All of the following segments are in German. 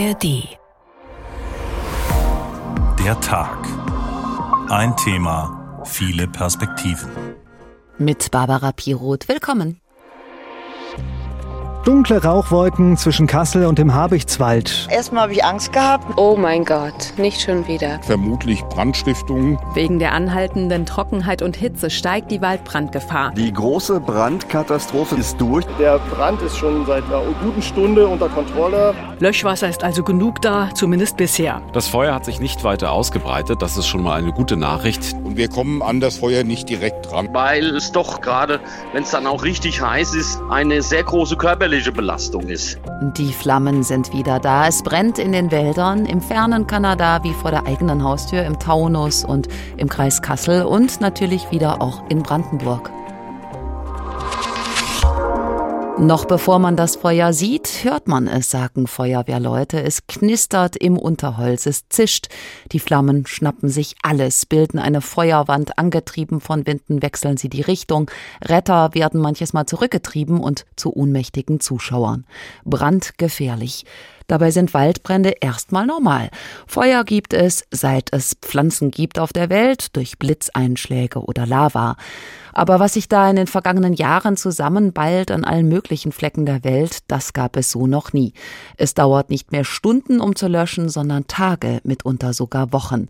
ARD. Der Tag. Ein Thema, viele Perspektiven. Mit Barbara Piroth. Willkommen. Dunkle Rauchwolken zwischen Kassel und dem Habichtswald. Erstmal habe ich Angst gehabt. Oh mein Gott, nicht schon wieder. Vermutlich Brandstiftung. Wegen der anhaltenden Trockenheit und Hitze steigt die Waldbrandgefahr. Die große Brandkatastrophe ist durch. Der Brand ist schon seit einer guten Stunde unter Kontrolle. Löschwasser ist also genug da, zumindest bisher. Das Feuer hat sich nicht weiter ausgebreitet, das ist schon mal eine gute Nachricht. Und wir kommen an das Feuer nicht direkt dran. Weil es doch gerade, wenn es dann auch richtig heiß ist, eine sehr große körperliche Belastung ist. Die Flammen sind wieder da. Es brennt in den Wäldern, im fernen Kanada wie vor der eigenen Haustür, im Taunus und im Kreis Kassel und natürlich wieder auch in Brandenburg. Noch bevor man das Feuer sieht, hört man es, sagen Feuerwehrleute. Es knistert im Unterholz, es zischt. Die Flammen schnappen sich alles, bilden eine Feuerwand, angetrieben von Winden wechseln sie die Richtung. Retter werden manches Mal zurückgetrieben und zu ohnmächtigen Zuschauern. Brandgefährlich. Dabei sind Waldbrände erstmal normal. Feuer gibt es, seit es Pflanzen gibt auf der Welt, durch Blitzeinschläge oder Lava. Aber was sich da in den vergangenen Jahren zusammenballt an allen möglichen Flecken der Welt, das gab es so noch nie. Es dauert nicht mehr Stunden, um zu löschen, sondern Tage, mitunter sogar Wochen.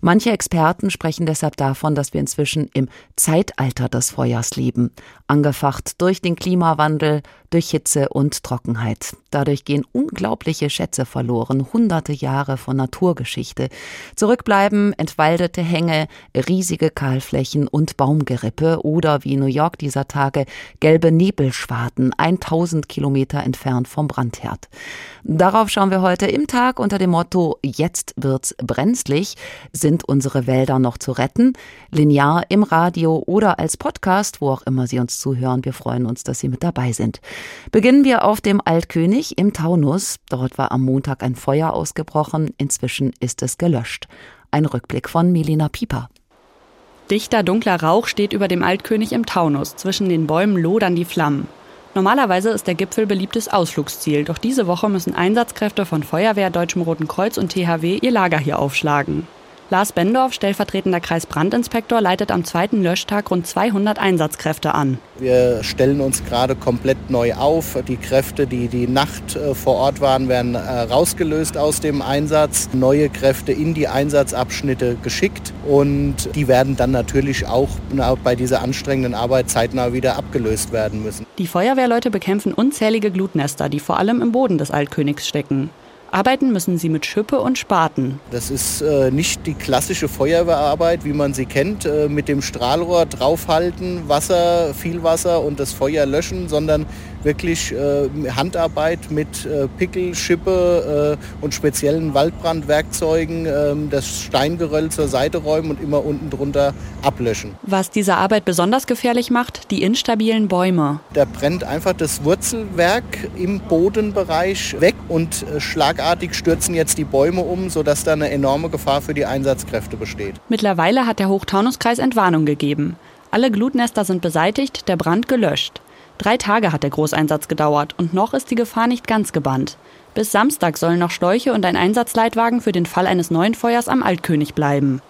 Manche Experten sprechen deshalb davon, dass wir inzwischen im Zeitalter des Feuers leben, angefacht durch den Klimawandel, durch Hitze und Trockenheit. Dadurch gehen unglaubliche Schätze verloren, hunderte Jahre von Naturgeschichte. Zurückbleiben entwaldete Hänge, riesige Kahlflächen und Baumgerippe oder wie New York dieser Tage gelbe Nebelschwaden 1000 Kilometer entfernt vom Brandherd. Darauf schauen wir heute im Tag unter dem Motto Jetzt wird's brenzlig. Sind unsere Wälder noch zu retten? Linear im Radio oder als Podcast, wo auch immer Sie uns zuhören. Wir freuen uns, dass Sie mit dabei sind. Beginnen wir auf dem Altkönig im Taunus. Dort war am Montag ein Feuer ausgebrochen. Inzwischen ist es gelöscht. Ein Rückblick von Melina Pieper. Dichter dunkler Rauch steht über dem Altkönig im Taunus. Zwischen den Bäumen lodern die Flammen. Normalerweise ist der Gipfel beliebtes Ausflugsziel, doch diese Woche müssen Einsatzkräfte von Feuerwehr, Deutschem Roten Kreuz und THW ihr Lager hier aufschlagen. Lars Bendorf, stellvertretender Kreisbrandinspektor, leitet am zweiten Löschtag rund 200 Einsatzkräfte an. Wir stellen uns gerade komplett neu auf. Die Kräfte, die die Nacht äh, vor Ort waren, werden äh, rausgelöst aus dem Einsatz. Neue Kräfte in die Einsatzabschnitte geschickt und die werden dann natürlich auch bei dieser anstrengenden Arbeit zeitnah wieder abgelöst werden müssen. Die Feuerwehrleute bekämpfen unzählige Glutnester, die vor allem im Boden des Altkönigs stecken. Arbeiten müssen sie mit Schippe und Spaten. Das ist äh, nicht die klassische Feuerwehrarbeit, wie man sie kennt, äh, mit dem Strahlrohr draufhalten, Wasser, viel Wasser und das Feuer löschen, sondern wirklich äh, Handarbeit mit äh, Pickel, Schippe äh, und speziellen Waldbrandwerkzeugen, ähm, das Steingeröll zur Seite räumen und immer unten drunter ablöschen. Was diese Arbeit besonders gefährlich macht, die instabilen Bäume. Da brennt einfach das Wurzelwerk im Bodenbereich weg und äh, schlagartig stürzen jetzt die Bäume um, sodass da eine enorme Gefahr für die Einsatzkräfte besteht. Mittlerweile hat der Hochtaunuskreis Entwarnung gegeben. Alle Glutnester sind beseitigt, der Brand gelöscht. Drei Tage hat der Großeinsatz gedauert und noch ist die Gefahr nicht ganz gebannt. Bis Samstag sollen noch Schläuche und ein Einsatzleitwagen für den Fall eines neuen Feuers am Altkönig bleiben.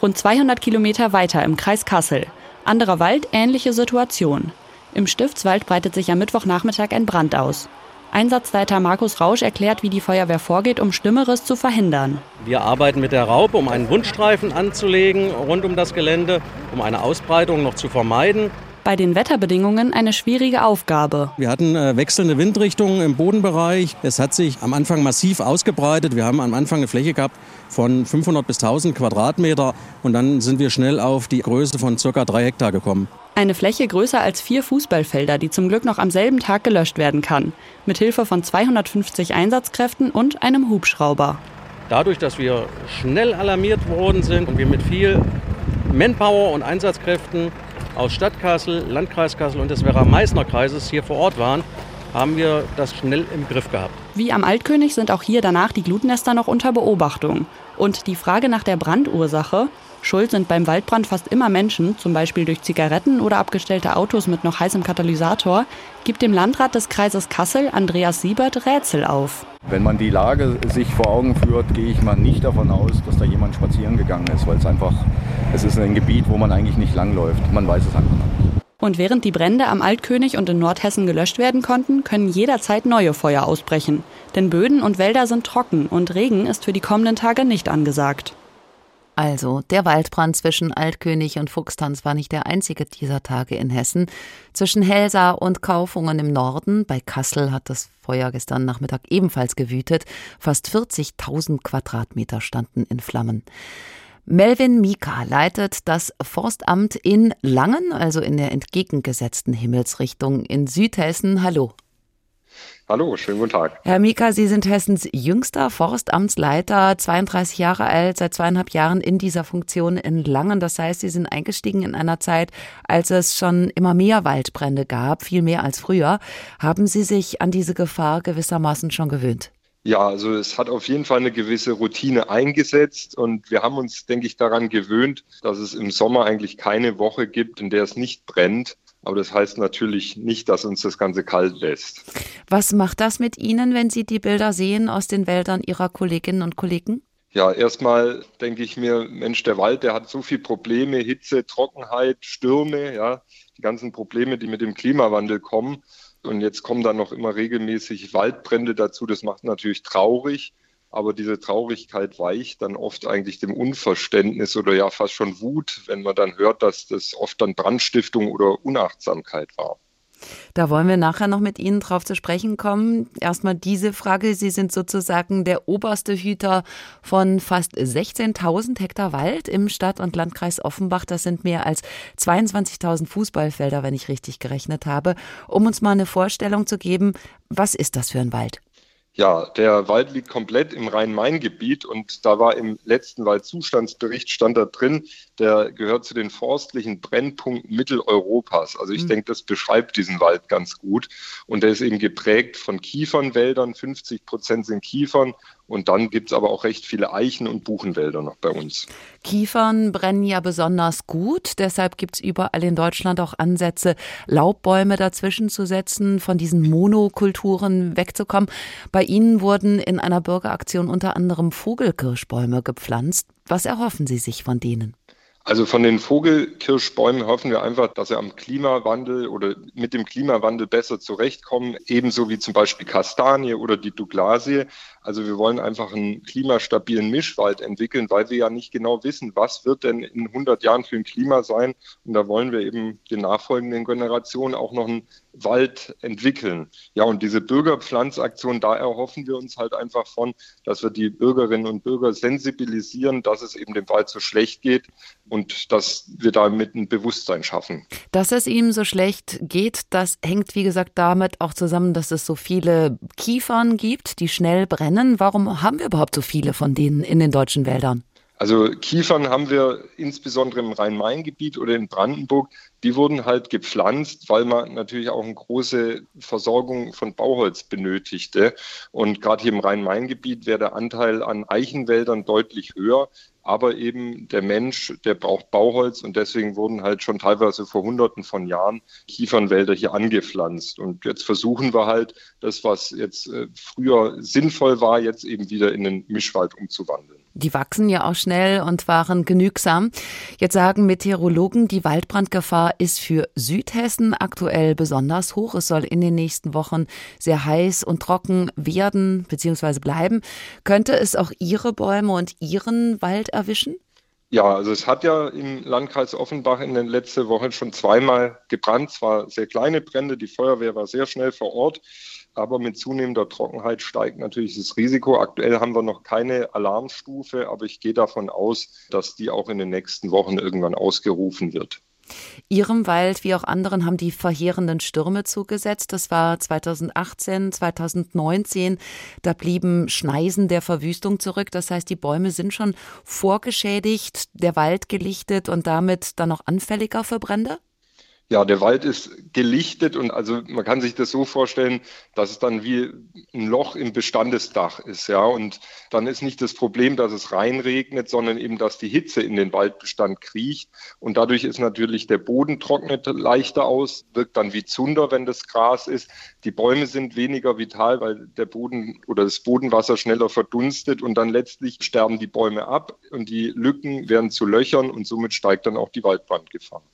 Rund 200 Kilometer weiter im Kreis Kassel. Anderer Wald, ähnliche Situation. Im Stiftswald breitet sich am Mittwochnachmittag ein Brand aus. Einsatzleiter Markus Rausch erklärt, wie die Feuerwehr vorgeht, um Schlimmeres zu verhindern. Wir arbeiten mit der Raupe, um einen Wundstreifen anzulegen rund um das Gelände, um eine Ausbreitung noch zu vermeiden bei den Wetterbedingungen eine schwierige Aufgabe. Wir hatten äh, wechselnde Windrichtungen im Bodenbereich. Es hat sich am Anfang massiv ausgebreitet. Wir haben am Anfang eine Fläche gehabt von 500 bis 1000 Quadratmeter und dann sind wir schnell auf die Größe von ca. drei Hektar gekommen. Eine Fläche größer als vier Fußballfelder, die zum Glück noch am selben Tag gelöscht werden kann. Mit Hilfe von 250 Einsatzkräften und einem Hubschrauber. Dadurch, dass wir schnell alarmiert worden sind und wir mit viel Manpower und Einsatzkräften aus Stadt Kassel, Landkreis Kassel und des Werra-Meißner Kreises hier vor Ort waren, haben wir das schnell im Griff gehabt. Wie am Altkönig sind auch hier danach die Glutnester noch unter Beobachtung. Und die Frage nach der Brandursache, Schuld sind beim Waldbrand fast immer Menschen, zum Beispiel durch Zigaretten oder abgestellte Autos mit noch heißem Katalysator, gibt dem Landrat des Kreises Kassel, Andreas Siebert, Rätsel auf. Wenn man die Lage sich vor Augen führt, gehe ich mal nicht davon aus, dass da jemand spazieren gegangen ist, weil es einfach, es ist ein Gebiet, wo man eigentlich nicht langläuft. Man weiß es einfach nicht. Und während die Brände am Altkönig und in Nordhessen gelöscht werden konnten, können jederzeit neue Feuer ausbrechen. Denn Böden und Wälder sind trocken und Regen ist für die kommenden Tage nicht angesagt. Also, der Waldbrand zwischen Altkönig und Fuchstanz war nicht der einzige dieser Tage in Hessen. Zwischen Helsa und Kaufungen im Norden, bei Kassel hat das Feuer gestern Nachmittag ebenfalls gewütet. Fast 40.000 Quadratmeter standen in Flammen. Melvin Mika leitet das Forstamt in Langen, also in der entgegengesetzten Himmelsrichtung in Südhessen. Hallo. Hallo, schönen guten Tag. Herr Mika, Sie sind Hessens jüngster Forstamtsleiter, 32 Jahre alt, seit zweieinhalb Jahren in dieser Funktion in Langen. Das heißt, Sie sind eingestiegen in einer Zeit, als es schon immer mehr Waldbrände gab, viel mehr als früher. Haben Sie sich an diese Gefahr gewissermaßen schon gewöhnt? Ja, also es hat auf jeden Fall eine gewisse Routine eingesetzt und wir haben uns, denke ich, daran gewöhnt, dass es im Sommer eigentlich keine Woche gibt, in der es nicht brennt. Aber das heißt natürlich nicht, dass uns das Ganze kalt lässt. Was macht das mit Ihnen, wenn Sie die Bilder sehen aus den Wäldern Ihrer Kolleginnen und Kollegen? Ja, erstmal denke ich mir, Mensch, der Wald, der hat so viele Probleme, Hitze, Trockenheit, Stürme, ja, die ganzen Probleme, die mit dem Klimawandel kommen. Und jetzt kommen dann noch immer regelmäßig Waldbrände dazu. Das macht natürlich traurig. Aber diese Traurigkeit weicht dann oft eigentlich dem Unverständnis oder ja fast schon Wut, wenn man dann hört, dass das oft dann Brandstiftung oder Unachtsamkeit war. Da wollen wir nachher noch mit Ihnen drauf zu sprechen kommen. Erstmal diese Frage. Sie sind sozusagen der oberste Hüter von fast 16.000 Hektar Wald im Stadt- und Landkreis Offenbach. Das sind mehr als 22.000 Fußballfelder, wenn ich richtig gerechnet habe. Um uns mal eine Vorstellung zu geben, was ist das für ein Wald? Ja, der Wald liegt komplett im Rhein-Main-Gebiet und da war im letzten Waldzustandsbericht stand da drin, der gehört zu den forstlichen Brennpunkten Mitteleuropas. Also ich mhm. denke, das beschreibt diesen Wald ganz gut. Und der ist eben geprägt von Kiefernwäldern. 50 Prozent sind Kiefern und dann gibt es aber auch recht viele Eichen- und Buchenwälder noch bei uns. Kiefern brennen ja besonders gut. Deshalb gibt es überall in Deutschland auch Ansätze, Laubbäume dazwischen zu setzen, von diesen Monokulturen wegzukommen. Bei Ihnen wurden in einer Bürgeraktion unter anderem Vogelkirschbäume gepflanzt. Was erhoffen Sie sich von denen? Also von den Vogelkirschbäumen hoffen wir einfach, dass sie am Klimawandel oder mit dem Klimawandel besser zurechtkommen, ebenso wie zum Beispiel Kastanie oder die Douglasie. Also wir wollen einfach einen klimastabilen Mischwald entwickeln, weil wir ja nicht genau wissen, was wird denn in 100 Jahren für ein Klima sein. Und da wollen wir eben den nachfolgenden Generationen auch noch einen Wald entwickeln. Ja, und diese Bürgerpflanzaktion, da erhoffen wir uns halt einfach von, dass wir die Bürgerinnen und Bürger sensibilisieren, dass es eben dem Wald so schlecht geht und dass wir damit ein Bewusstsein schaffen. Dass es ihm so schlecht geht, das hängt, wie gesagt, damit auch zusammen, dass es so viele Kiefern gibt, die schnell brennen. Warum haben wir überhaupt so viele von denen in den deutschen Wäldern? Also Kiefern haben wir insbesondere im Rhein-Main-Gebiet oder in Brandenburg, die wurden halt gepflanzt, weil man natürlich auch eine große Versorgung von Bauholz benötigte. Und gerade hier im Rhein-Main-Gebiet wäre der Anteil an Eichenwäldern deutlich höher. Aber eben der Mensch, der braucht Bauholz und deswegen wurden halt schon teilweise vor Hunderten von Jahren Kiefernwälder hier angepflanzt. Und jetzt versuchen wir halt, das, was jetzt äh, früher sinnvoll war, jetzt eben wieder in den Mischwald umzuwandeln. Die wachsen ja auch schnell und waren genügsam. Jetzt sagen Meteorologen, die Waldbrandgefahr ist für Südhessen aktuell besonders hoch. Es soll in den nächsten Wochen sehr heiß und trocken werden bzw. bleiben. Könnte es auch Ihre Bäume und Ihren Wald erwischen? Ja, also es hat ja im Landkreis Offenbach in den letzten Wochen schon zweimal gebrannt. Zwar sehr kleine Brände, die Feuerwehr war sehr schnell vor Ort. Aber mit zunehmender Trockenheit steigt natürlich das Risiko. Aktuell haben wir noch keine Alarmstufe, aber ich gehe davon aus, dass die auch in den nächsten Wochen irgendwann ausgerufen wird. Ihrem Wald wie auch anderen haben die verheerenden Stürme zugesetzt. Das war 2018, 2019. Da blieben Schneisen der Verwüstung zurück. Das heißt, die Bäume sind schon vorgeschädigt, der Wald gelichtet und damit dann auch anfälliger für Brände? Ja, der Wald ist gelichtet und also man kann sich das so vorstellen, dass es dann wie ein Loch im Bestandesdach ist, ja. Und dann ist nicht das Problem, dass es reinregnet, sondern eben, dass die Hitze in den Waldbestand kriecht. Und dadurch ist natürlich der Boden trocknet leichter aus, wirkt dann wie Zunder, wenn das Gras ist. Die Bäume sind weniger vital, weil der Boden oder das Bodenwasser schneller verdunstet und dann letztlich sterben die Bäume ab und die Lücken werden zu Löchern und somit steigt dann auch die Waldbrandgefahr.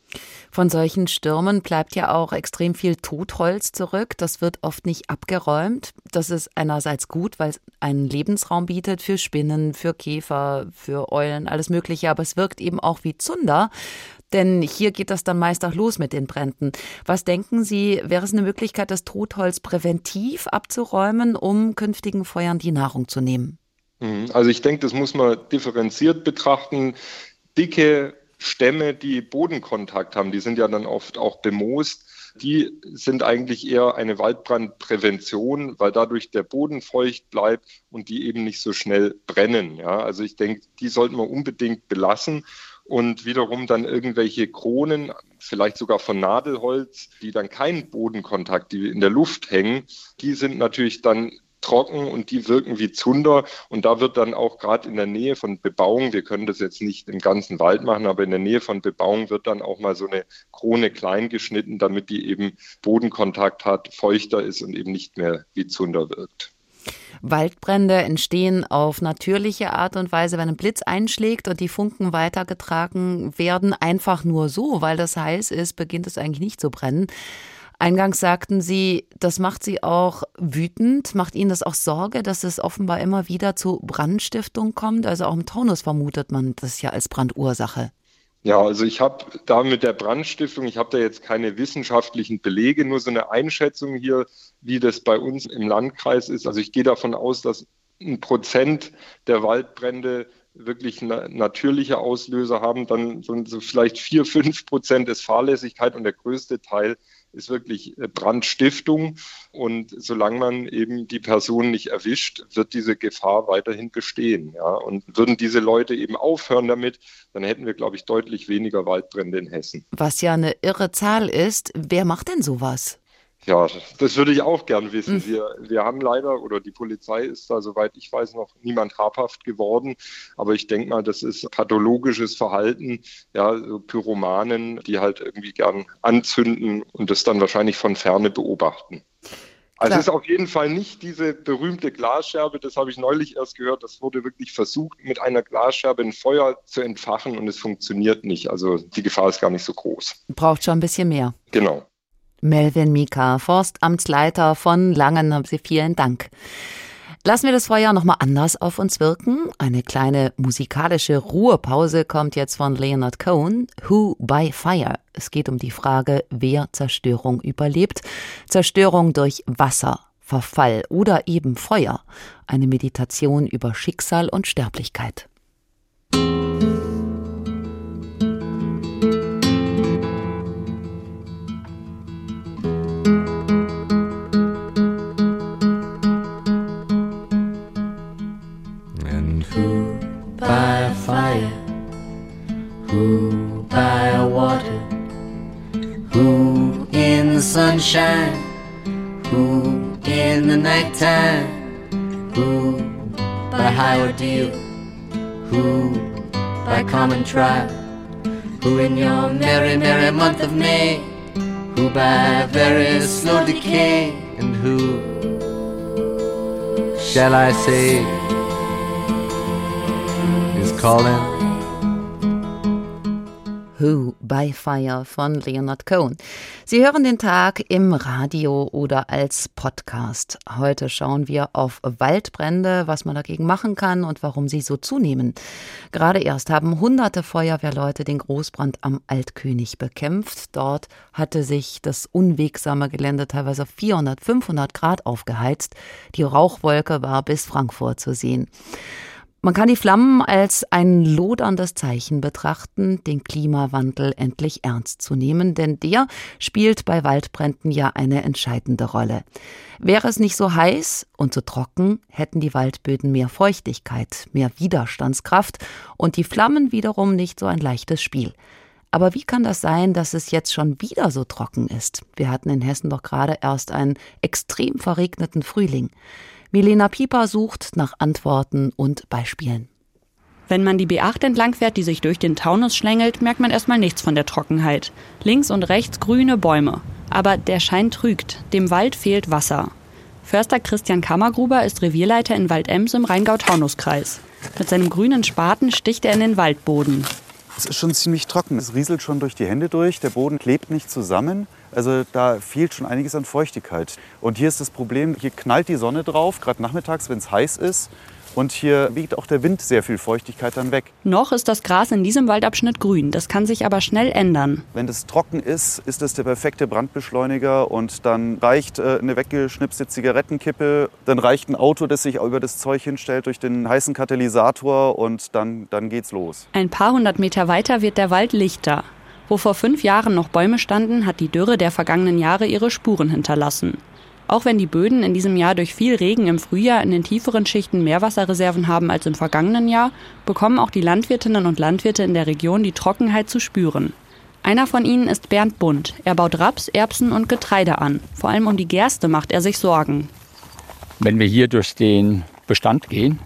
Von solchen Stürmen bleibt ja auch extrem viel Totholz zurück. Das wird oft nicht abgeräumt. Das ist einerseits gut, weil es einen Lebensraum bietet für Spinnen, für Käfer, für Eulen, alles Mögliche. Aber es wirkt eben auch wie Zunder. Denn hier geht das dann meist auch los mit den Bränden. Was denken Sie, wäre es eine Möglichkeit, das Totholz präventiv abzuräumen, um künftigen Feuern die Nahrung zu nehmen? Mhm. Also ich denke, das muss man differenziert betrachten. Dicke Stämme, die Bodenkontakt haben, die sind ja dann oft auch bemoost, die sind eigentlich eher eine Waldbrandprävention, weil dadurch der Boden feucht bleibt und die eben nicht so schnell brennen. Ja, also ich denke, die sollten wir unbedingt belassen und wiederum dann irgendwelche Kronen, vielleicht sogar von Nadelholz, die dann keinen Bodenkontakt, die in der Luft hängen, die sind natürlich dann trocken und die wirken wie Zunder. Und da wird dann auch gerade in der Nähe von Bebauung, wir können das jetzt nicht im ganzen Wald machen, aber in der Nähe von Bebauung wird dann auch mal so eine Krone klein geschnitten, damit die eben Bodenkontakt hat, feuchter ist und eben nicht mehr wie Zunder wirkt. Waldbrände entstehen auf natürliche Art und Weise, wenn ein Blitz einschlägt und die Funken weitergetragen werden, einfach nur so, weil das heiß ist, beginnt es eigentlich nicht zu brennen. Eingangs sagten Sie, das macht Sie auch wütend, macht Ihnen das auch Sorge, dass es offenbar immer wieder zu Brandstiftung kommt? Also auch im Taunus vermutet man das ja als Brandursache. Ja, also ich habe da mit der Brandstiftung, ich habe da jetzt keine wissenschaftlichen Belege, nur so eine Einschätzung hier, wie das bei uns im Landkreis ist. Also ich gehe davon aus, dass ein Prozent der Waldbrände wirklich natürliche Auslöser haben, dann so vielleicht vier, fünf Prozent ist Fahrlässigkeit und der größte Teil ist wirklich Brandstiftung. Und solange man eben die Person nicht erwischt, wird diese Gefahr weiterhin bestehen. Ja. Und würden diese Leute eben aufhören damit, dann hätten wir, glaube ich, deutlich weniger Waldbrände in Hessen. Was ja eine irre Zahl ist. Wer macht denn sowas? Ja, das würde ich auch gern wissen. Mhm. Wir, wir haben leider, oder die Polizei ist da, soweit ich weiß, noch niemand habhaft geworden. Aber ich denke mal, das ist pathologisches Verhalten, ja, so Pyromanen, die halt irgendwie gern anzünden und das dann wahrscheinlich von Ferne beobachten. Also es ist auf jeden Fall nicht diese berühmte Glasscherbe, das habe ich neulich erst gehört, das wurde wirklich versucht, mit einer Glasscherbe ein Feuer zu entfachen und es funktioniert nicht. Also die Gefahr ist gar nicht so groß. Braucht schon ein bisschen mehr. Genau. Melvin Mika, Forstamtsleiter von Langen, vielen Dank. Lassen wir das Feuer nochmal anders auf uns wirken. Eine kleine musikalische Ruhepause kommt jetzt von Leonard Cohen, Who by Fire. Es geht um die Frage, wer Zerstörung überlebt. Zerstörung durch Wasser, Verfall oder eben Feuer. Eine Meditation über Schicksal und Sterblichkeit. Sunshine? Who in the nighttime? Who by high ordeal? Who by common trial? Who in your merry, merry month of May? Who by very slow decay? And who shall I say calling? Who by Fire von Leonard Cohen. Sie hören den Tag im Radio oder als Podcast. Heute schauen wir auf Waldbrände, was man dagegen machen kann und warum sie so zunehmen. Gerade erst haben hunderte Feuerwehrleute den Großbrand am Altkönig bekämpft. Dort hatte sich das unwegsame Gelände teilweise 400, 500 Grad aufgeheizt. Die Rauchwolke war bis Frankfurt zu sehen. Man kann die Flammen als ein loderndes Zeichen betrachten, den Klimawandel endlich ernst zu nehmen, denn der spielt bei Waldbränden ja eine entscheidende Rolle. Wäre es nicht so heiß und so trocken, hätten die Waldböden mehr Feuchtigkeit, mehr Widerstandskraft und die Flammen wiederum nicht so ein leichtes Spiel. Aber wie kann das sein, dass es jetzt schon wieder so trocken ist? Wir hatten in Hessen doch gerade erst einen extrem verregneten Frühling. Milena Pieper sucht nach Antworten und Beispielen. Wenn man die B8 entlang fährt, die sich durch den Taunus schlängelt, merkt man erstmal nichts von der Trockenheit. Links und rechts grüne Bäume. Aber der Schein trügt. Dem Wald fehlt Wasser. Förster Christian Kammergruber ist Revierleiter in Waldems im Rheingau-Taunus-Kreis. Mit seinem grünen Spaten sticht er in den Waldboden. Es ist schon ziemlich trocken. Es rieselt schon durch die Hände durch. Der Boden klebt nicht zusammen. Also da fehlt schon einiges an Feuchtigkeit. Und hier ist das Problem, hier knallt die Sonne drauf, gerade nachmittags, wenn es heiß ist. Und hier wiegt auch der Wind sehr viel Feuchtigkeit dann weg. Noch ist das Gras in diesem Waldabschnitt grün. Das kann sich aber schnell ändern. Wenn es trocken ist, ist es der perfekte Brandbeschleuniger. Und dann reicht äh, eine weggeschnipste Zigarettenkippe. Dann reicht ein Auto, das sich über das Zeug hinstellt durch den heißen Katalysator. Und dann, dann geht's los. Ein paar hundert Meter weiter wird der Wald lichter. Wo vor fünf Jahren noch Bäume standen, hat die Dürre der vergangenen Jahre ihre Spuren hinterlassen. Auch wenn die Böden in diesem Jahr durch viel Regen im Frühjahr in den tieferen Schichten mehr Wasserreserven haben als im vergangenen Jahr, bekommen auch die Landwirtinnen und Landwirte in der Region die Trockenheit zu spüren. Einer von ihnen ist Bernd Bund. Er baut Raps, Erbsen und Getreide an. Vor allem um die Gerste macht er sich Sorgen. Wenn wir hier durch den Bestand gehen,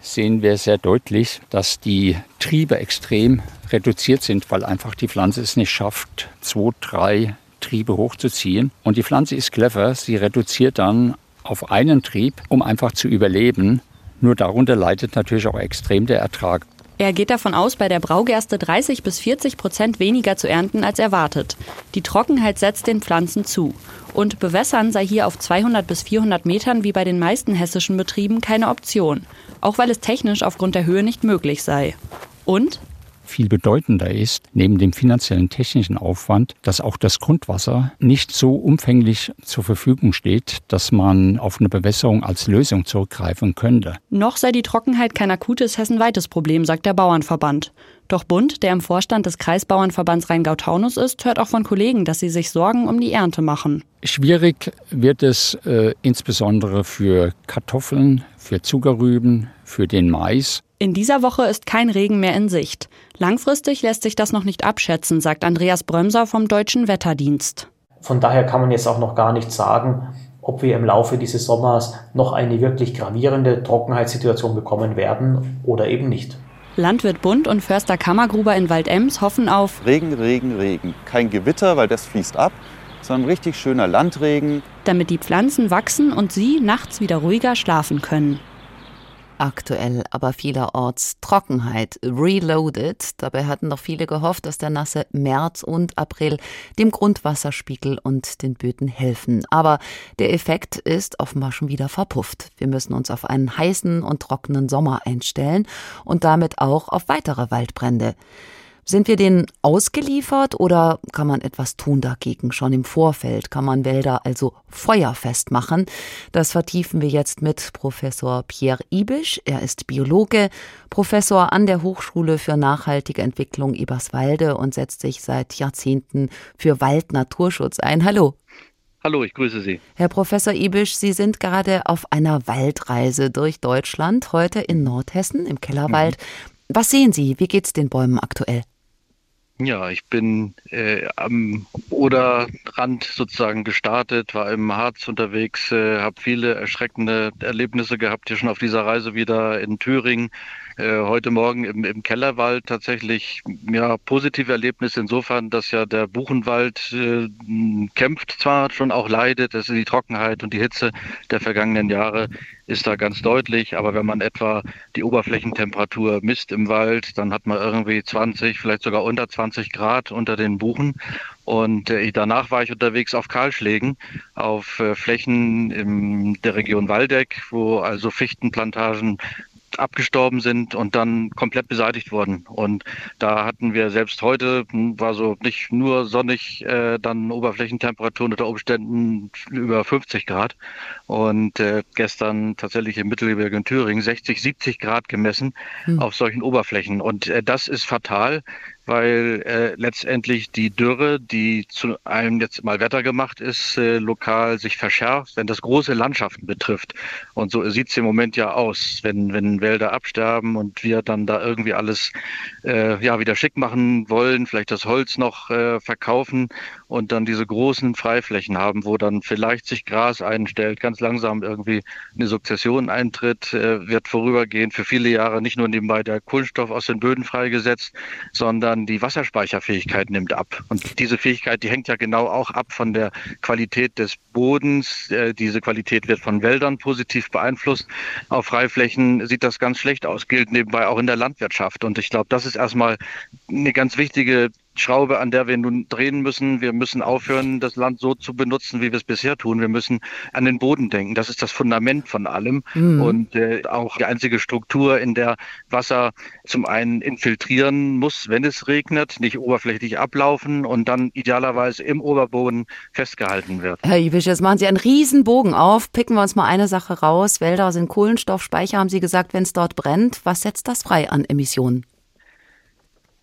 sehen wir sehr deutlich, dass die Triebe extrem reduziert sind, weil einfach die Pflanze es nicht schafft, zwei, drei Triebe hochzuziehen. Und die Pflanze ist clever, sie reduziert dann auf einen Trieb, um einfach zu überleben. Nur darunter leidet natürlich auch extrem der Ertrag. Er geht davon aus, bei der Braugerste 30 bis 40 Prozent weniger zu ernten als erwartet. Die Trockenheit setzt den Pflanzen zu. Und Bewässern sei hier auf 200 bis 400 Metern wie bei den meisten hessischen Betrieben keine Option. Auch weil es technisch aufgrund der Höhe nicht möglich sei. Und viel bedeutender ist, neben dem finanziellen technischen Aufwand, dass auch das Grundwasser nicht so umfänglich zur Verfügung steht, dass man auf eine Bewässerung als Lösung zurückgreifen könnte. Noch sei die Trockenheit kein akutes hessenweites Problem, sagt der Bauernverband. Doch Bund, der im Vorstand des Kreisbauernverbands Rheingau-Taunus ist, hört auch von Kollegen, dass sie sich Sorgen um die Ernte machen. Schwierig wird es äh, insbesondere für Kartoffeln, für Zuckerrüben, für den Mais. In dieser Woche ist kein Regen mehr in Sicht. Langfristig lässt sich das noch nicht abschätzen, sagt Andreas Brömser vom Deutschen Wetterdienst. Von daher kann man jetzt auch noch gar nicht sagen, ob wir im Laufe dieses Sommers noch eine wirklich gravierende Trockenheitssituation bekommen werden oder eben nicht. Landwirt Bund und Förster Kammergruber in Waldems hoffen auf Regen, Regen, Regen. Kein Gewitter, weil das fließt ab, sondern richtig schöner Landregen. Damit die Pflanzen wachsen und sie nachts wieder ruhiger schlafen können. Aktuell aber vielerorts Trockenheit, reloaded. Dabei hatten noch viele gehofft, dass der nasse März und April dem Grundwasserspiegel und den Böden helfen. Aber der Effekt ist offenbar schon wieder verpufft. Wir müssen uns auf einen heißen und trockenen Sommer einstellen und damit auch auf weitere Waldbrände. Sind wir denen ausgeliefert oder kann man etwas tun dagegen? Schon im Vorfeld kann man Wälder also feuerfest machen. Das vertiefen wir jetzt mit Professor Pierre Ibisch. Er ist Biologe, Professor an der Hochschule für nachhaltige Entwicklung Eberswalde und setzt sich seit Jahrzehnten für Waldnaturschutz ein. Hallo. Hallo, ich grüße Sie. Herr Professor Ibisch, Sie sind gerade auf einer Waldreise durch Deutschland, heute in Nordhessen im Kellerwald. Mhm. Was sehen Sie? Wie geht's den Bäumen aktuell? Ja, ich bin äh, am Oderrand sozusagen gestartet, war im Harz unterwegs, äh, habe viele erschreckende Erlebnisse gehabt hier schon auf dieser Reise wieder in Thüringen. Äh, heute Morgen im, im Kellerwald tatsächlich ja positive Erlebnisse insofern, dass ja der Buchenwald äh, kämpft zwar schon auch leidet, das ist die Trockenheit und die Hitze der vergangenen Jahre ist da ganz deutlich, aber wenn man etwa die Oberflächentemperatur misst im Wald, dann hat man irgendwie 20, vielleicht sogar unter 20 Grad unter den Buchen und äh, danach war ich unterwegs auf Kahlschlägen, auf äh, Flächen in der Region Waldeck, wo also Fichtenplantagen abgestorben sind und dann komplett beseitigt wurden. Und da hatten wir selbst heute, hm, war so nicht nur sonnig, äh, dann Oberflächentemperaturen unter Umständen über 50 Grad. Und äh, gestern tatsächlich im Mittelgebirge in Thüringen 60, 70 Grad gemessen mhm. auf solchen Oberflächen. Und äh, das ist fatal weil äh, letztendlich die Dürre, die zu einem jetzt mal Wetter gemacht ist, äh, lokal sich verschärft, wenn das große Landschaften betrifft. Und so sieht es im Moment ja aus, wenn, wenn Wälder absterben und wir dann da irgendwie alles äh, ja, wieder schick machen wollen, vielleicht das Holz noch äh, verkaufen und dann diese großen Freiflächen haben, wo dann vielleicht sich Gras einstellt, ganz langsam irgendwie eine Sukzession eintritt, äh, wird vorübergehend für viele Jahre nicht nur nebenbei der Kohlenstoff aus den Böden freigesetzt, sondern die Wasserspeicherfähigkeit nimmt ab. Und diese Fähigkeit, die hängt ja genau auch ab von der Qualität des Bodens. Äh, diese Qualität wird von Wäldern positiv beeinflusst. Auf Freiflächen sieht das ganz schlecht aus, gilt nebenbei auch in der Landwirtschaft. Und ich glaube, das ist erstmal eine ganz wichtige Schraube, an der wir nun drehen müssen. Wir müssen aufhören, das Land so zu benutzen, wie wir es bisher tun. Wir müssen an den Boden denken. Das ist das Fundament von allem mhm. und äh, auch die einzige Struktur, in der Wasser zum einen infiltrieren muss, wenn es regnet, nicht oberflächlich ablaufen und dann idealerweise im Oberboden festgehalten wird. Herr Ibisch, jetzt machen Sie einen riesen Bogen auf. Picken wir uns mal eine Sache raus. Wälder sind Kohlenstoffspeicher, haben Sie gesagt, wenn es dort brennt. Was setzt das frei an Emissionen?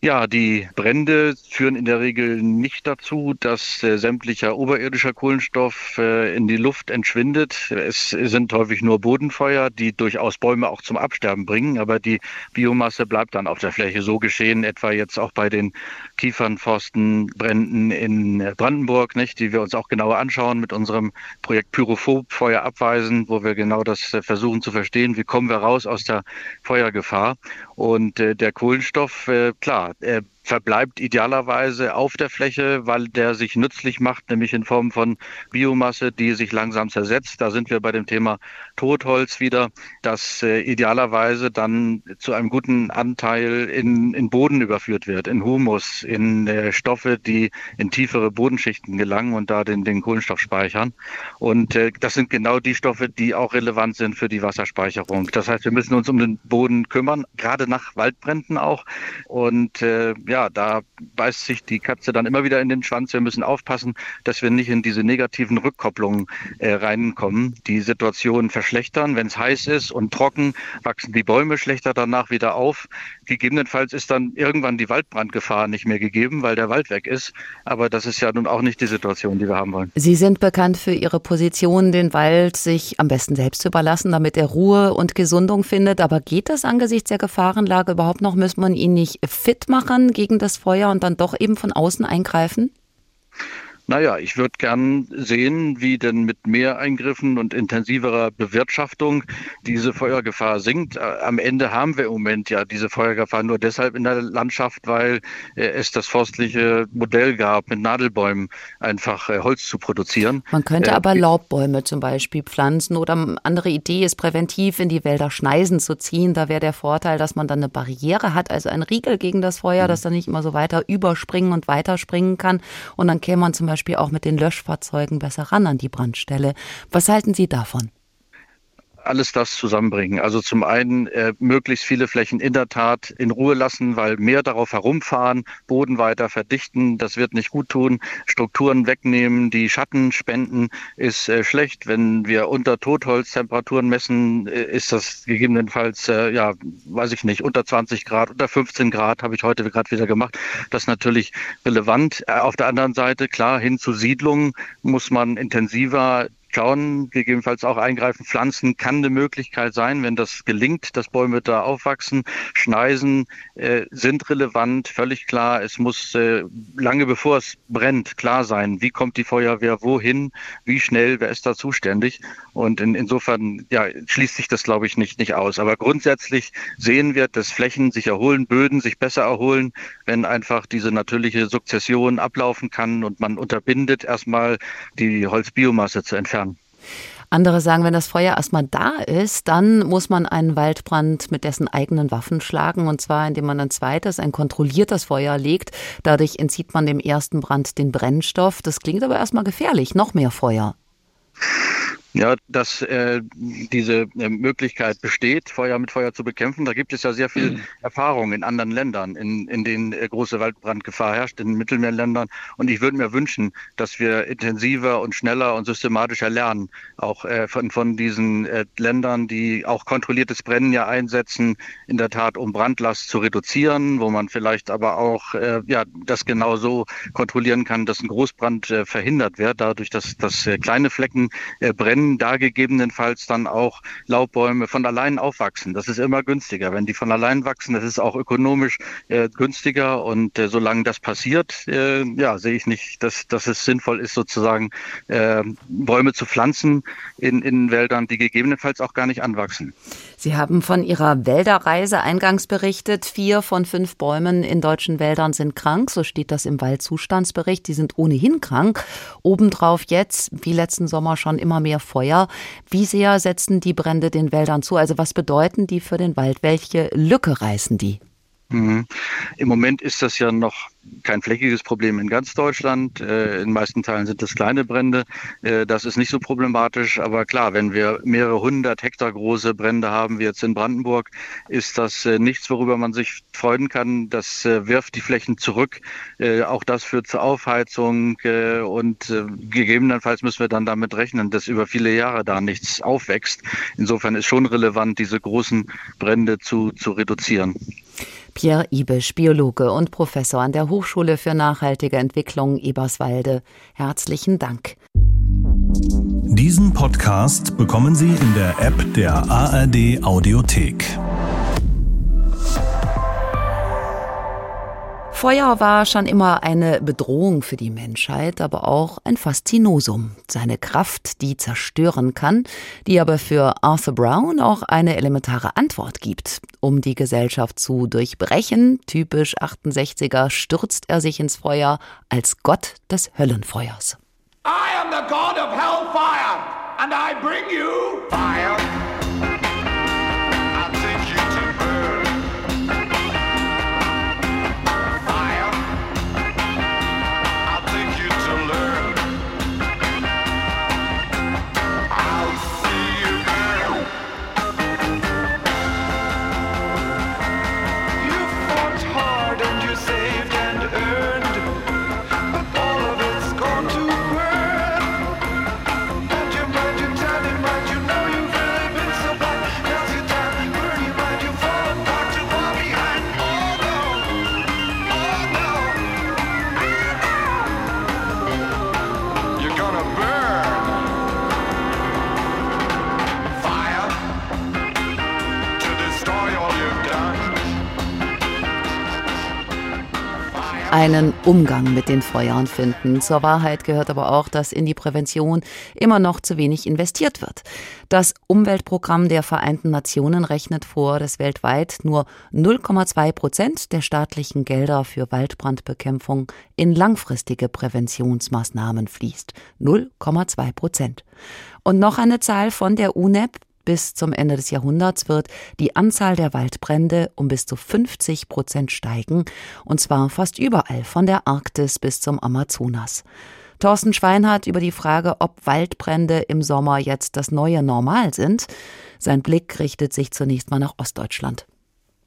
Ja, die Brände führen in der Regel nicht dazu, dass äh, sämtlicher oberirdischer Kohlenstoff äh, in die Luft entschwindet. Es sind häufig nur Bodenfeuer, die durchaus Bäume auch zum Absterben bringen, aber die Biomasse bleibt dann auf der Fläche. So geschehen etwa jetzt auch bei den Kiefernforstenbränden in Brandenburg, nicht, die wir uns auch genauer anschauen mit unserem Projekt Pyrophob Feuer abweisen, wo wir genau das äh, versuchen zu verstehen, wie kommen wir raus aus der Feuergefahr. Und äh, der Kohlenstoff, äh, klar, er verbleibt idealerweise auf der Fläche, weil der sich nützlich macht, nämlich in Form von Biomasse, die sich langsam zersetzt. Da sind wir bei dem Thema Totholz wieder, das äh, idealerweise dann zu einem guten Anteil in, in Boden überführt wird, in Humus, in äh, Stoffe, die in tiefere Bodenschichten gelangen und da den, den Kohlenstoff speichern. Und äh, das sind genau die Stoffe, die auch relevant sind für die Wasserspeicherung. Das heißt, wir müssen uns um den Boden kümmern, gerade nach Waldbränden auch. Und ja, ja, da beißt sich die Katze dann immer wieder in den Schwanz. Wir müssen aufpassen, dass wir nicht in diese negativen Rückkopplungen äh, reinkommen, die Situation verschlechtern. Wenn es heiß ist und trocken, wachsen die Bäume schlechter danach wieder auf. Gegebenenfalls ist dann irgendwann die Waldbrandgefahr nicht mehr gegeben, weil der Wald weg ist. Aber das ist ja nun auch nicht die Situation, die wir haben wollen. Sie sind bekannt für Ihre Position, den Wald sich am besten selbst zu überlassen, damit er Ruhe und Gesundung findet. Aber geht das angesichts der Gefahrenlage überhaupt noch? Muss man ihn nicht fit machen gegen das Feuer und dann doch eben von außen eingreifen? Naja, ich würde gern sehen, wie denn mit mehr Eingriffen und intensiverer Bewirtschaftung diese Feuergefahr sinkt. Äh, am Ende haben wir im Moment ja diese Feuergefahr nur deshalb in der Landschaft, weil äh, es das forstliche Modell gab, mit Nadelbäumen einfach äh, Holz zu produzieren. Man könnte aber Laubbäume zum Beispiel pflanzen oder eine andere Idee ist, präventiv in die Wälder Schneisen zu ziehen. Da wäre der Vorteil, dass man dann eine Barriere hat, also ein Riegel gegen das Feuer, mhm. dass da nicht immer so weiter überspringen und weiterspringen kann. Und dann käme man zum Beispiel Beispiel auch mit den Löschfahrzeugen besser ran an die Brandstelle. Was halten Sie davon? Alles das zusammenbringen. Also zum einen äh, möglichst viele Flächen in der Tat in Ruhe lassen, weil mehr darauf herumfahren, Boden weiter verdichten, das wird nicht gut tun. Strukturen wegnehmen, die Schatten spenden, ist äh, schlecht. Wenn wir unter Totholztemperaturen messen, äh, ist das gegebenenfalls, äh, ja, weiß ich nicht, unter 20 Grad, unter 15 Grad habe ich heute gerade wieder gemacht. Das ist natürlich relevant. Äh, auf der anderen Seite, klar, hin zu Siedlungen muss man intensiver schauen, gegebenenfalls auch eingreifen. Pflanzen kann eine Möglichkeit sein, wenn das gelingt, dass Bäume da aufwachsen. Schneisen äh, sind relevant, völlig klar. Es muss äh, lange bevor es brennt klar sein, wie kommt die Feuerwehr wohin, wie schnell, wer ist da zuständig. Und in, insofern ja, schließt sich das, glaube ich, nicht, nicht aus. Aber grundsätzlich sehen wir, dass Flächen sich erholen, Böden sich besser erholen, wenn einfach diese natürliche Sukzession ablaufen kann und man unterbindet erstmal die Holzbiomasse zu entfernen. Andere sagen, wenn das Feuer erstmal da ist, dann muss man einen Waldbrand mit dessen eigenen Waffen schlagen. Und zwar, indem man ein zweites, ein kontrolliertes Feuer legt. Dadurch entzieht man dem ersten Brand den Brennstoff. Das klingt aber erstmal gefährlich. Noch mehr Feuer. Ja, dass äh, diese äh, Möglichkeit besteht, Feuer mit Feuer zu bekämpfen. Da gibt es ja sehr viel Erfahrung in anderen Ländern, in, in denen äh, große Waldbrandgefahr herrscht, in Mittelmeerländern. Und ich würde mir wünschen, dass wir intensiver und schneller und systematischer lernen, auch äh, von, von diesen äh, Ländern, die auch kontrolliertes Brennen ja einsetzen, in der Tat, um Brandlast zu reduzieren, wo man vielleicht aber auch äh, ja, das genau so kontrollieren kann, dass ein Großbrand verhindert wird, dadurch, dass, dass kleine Flecken brennen können da gegebenenfalls dann auch Laubbäume von allein aufwachsen. Das ist immer günstiger. Wenn die von allein wachsen, das ist auch ökonomisch äh, günstiger. Und äh, solange das passiert, äh, ja, sehe ich nicht, dass, dass es sinnvoll ist, sozusagen äh, Bäume zu pflanzen in, in Wäldern, die gegebenenfalls auch gar nicht anwachsen. Sie haben von Ihrer Wälderreise eingangs berichtet. Vier von fünf Bäumen in deutschen Wäldern sind krank. So steht das im Waldzustandsbericht. Die sind ohnehin krank. Obendrauf jetzt, wie letzten Sommer schon, immer mehr Feuer. Wie sehr setzen die Brände den Wäldern zu? Also was bedeuten die für den Wald? Welche Lücke reißen die? Mhm. Im Moment ist das ja noch kein flächiges Problem in ganz Deutschland. Äh, in meisten Teilen sind es kleine Brände. Äh, das ist nicht so problematisch. Aber klar, wenn wir mehrere hundert Hektar große Brände haben, wie jetzt in Brandenburg, ist das äh, nichts, worüber man sich freuen kann. Das äh, wirft die Flächen zurück. Äh, auch das führt zur Aufheizung. Äh, und gegebenenfalls müssen wir dann damit rechnen, dass über viele Jahre da nichts aufwächst. Insofern ist schon relevant, diese großen Brände zu, zu reduzieren. Pierre Ibisch, Biologe und Professor an der Hochschule für nachhaltige Entwicklung Eberswalde. Herzlichen Dank. Diesen Podcast bekommen Sie in der App der ARD Audiothek. Feuer war schon immer eine Bedrohung für die Menschheit, aber auch ein Faszinosum. Seine Kraft, die zerstören kann, die aber für Arthur Brown auch eine elementare Antwort gibt. Um die Gesellschaft zu durchbrechen, typisch 68er, stürzt er sich ins Feuer als Gott des Höllenfeuers. I am the God of hellfire and I bring you fire. Einen Umgang mit den Feuern finden. Zur Wahrheit gehört aber auch, dass in die Prävention immer noch zu wenig investiert wird. Das Umweltprogramm der Vereinten Nationen rechnet vor, dass weltweit nur 0,2 Prozent der staatlichen Gelder für Waldbrandbekämpfung in langfristige Präventionsmaßnahmen fließt. 0,2 Prozent. Und noch eine Zahl von der UNEP, bis zum Ende des Jahrhunderts wird die Anzahl der Waldbrände um bis zu 50 Prozent steigen, und zwar fast überall, von der Arktis bis zum Amazonas. Thorsten Schweinhardt über die Frage, ob Waldbrände im Sommer jetzt das neue Normal sind. Sein Blick richtet sich zunächst mal nach Ostdeutschland.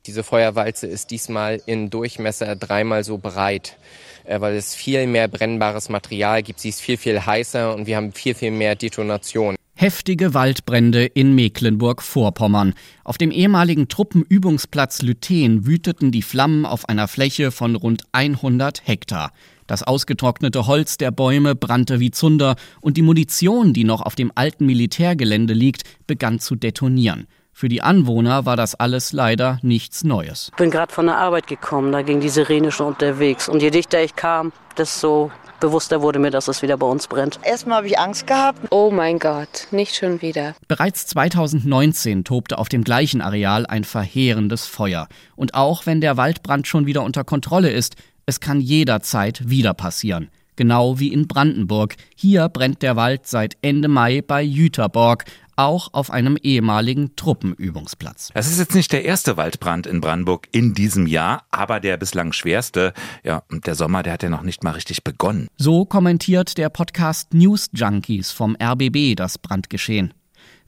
Diese Feuerwalze ist diesmal in Durchmesser dreimal so breit, äh, weil es viel mehr brennbares Material gibt. Sie ist viel, viel heißer und wir haben viel, viel mehr Detonation. Heftige Waldbrände in Mecklenburg-Vorpommern. Auf dem ehemaligen Truppenübungsplatz Lüthen wüteten die Flammen auf einer Fläche von rund 100 Hektar. Das ausgetrocknete Holz der Bäume brannte wie Zunder und die Munition, die noch auf dem alten Militärgelände liegt, begann zu detonieren. Für die Anwohner war das alles leider nichts Neues. Ich bin gerade von der Arbeit gekommen, da ging die Sirene schon unterwegs. Und je dichter ich kam, desto bewusster wurde mir, dass es wieder bei uns brennt. Erstmal habe ich Angst gehabt. Oh mein Gott, nicht schon wieder. Bereits 2019 tobte auf dem gleichen Areal ein verheerendes Feuer. Und auch wenn der Waldbrand schon wieder unter Kontrolle ist, es kann jederzeit wieder passieren. Genau wie in Brandenburg. Hier brennt der Wald seit Ende Mai bei Jüterborg, auch auf einem ehemaligen Truppenübungsplatz. Es ist jetzt nicht der erste Waldbrand in Brandenburg in diesem Jahr, aber der bislang schwerste. Ja, und der Sommer, der hat ja noch nicht mal richtig begonnen. So kommentiert der Podcast News Junkies vom RBB das Brandgeschehen.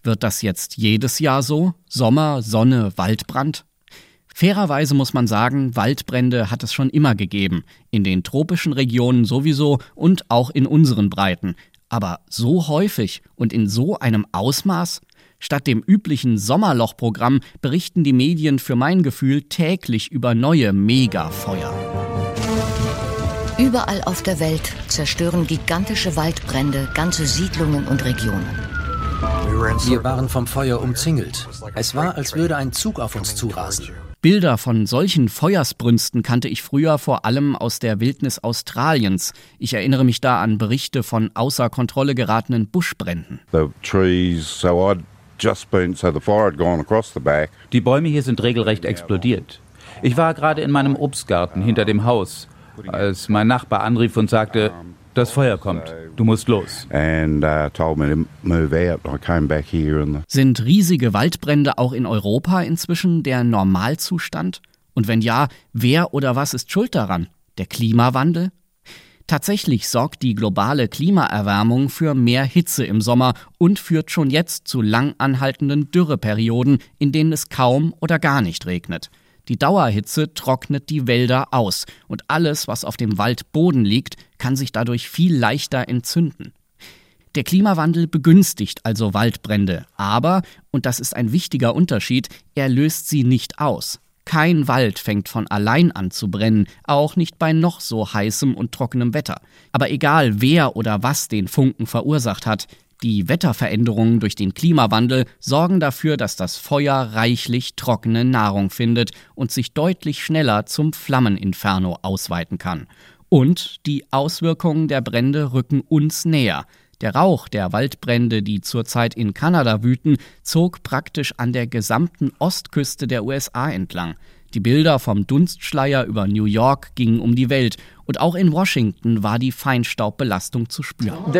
Wird das jetzt jedes Jahr so? Sommer, Sonne, Waldbrand? Fairerweise muss man sagen, Waldbrände hat es schon immer gegeben, in den tropischen Regionen sowieso und auch in unseren Breiten. Aber so häufig und in so einem Ausmaß? Statt dem üblichen Sommerlochprogramm berichten die Medien für mein Gefühl täglich über neue Megafeuer. Überall auf der Welt zerstören gigantische Waldbrände ganze Siedlungen und Regionen. Wir waren vom Feuer umzingelt. Es war, als würde ein Zug auf uns zurasen. Bilder von solchen Feuersbrünsten kannte ich früher vor allem aus der Wildnis Australiens. Ich erinnere mich da an Berichte von außer Kontrolle geratenen Buschbränden. Die Bäume hier sind regelrecht explodiert. Ich war gerade in meinem Obstgarten hinter dem Haus, als mein Nachbar anrief und sagte, das Feuer kommt. Du musst los. Sind riesige Waldbrände auch in Europa inzwischen der Normalzustand? Und wenn ja, wer oder was ist schuld daran? Der Klimawandel? Tatsächlich sorgt die globale Klimaerwärmung für mehr Hitze im Sommer und führt schon jetzt zu lang anhaltenden Dürreperioden, in denen es kaum oder gar nicht regnet. Die Dauerhitze trocknet die Wälder aus und alles, was auf dem Waldboden liegt, kann sich dadurch viel leichter entzünden. Der Klimawandel begünstigt also Waldbrände, aber, und das ist ein wichtiger Unterschied, er löst sie nicht aus. Kein Wald fängt von allein an zu brennen, auch nicht bei noch so heißem und trockenem Wetter. Aber egal wer oder was den Funken verursacht hat, die Wetterveränderungen durch den Klimawandel sorgen dafür, dass das Feuer reichlich trockene Nahrung findet und sich deutlich schneller zum Flammeninferno ausweiten kann. Und die Auswirkungen der Brände rücken uns näher. Der Rauch der Waldbrände, die zurzeit in Kanada wüten, zog praktisch an der gesamten Ostküste der USA entlang. Die Bilder vom Dunstschleier über New York gingen um die Welt und auch in Washington war die Feinstaubbelastung zu spüren.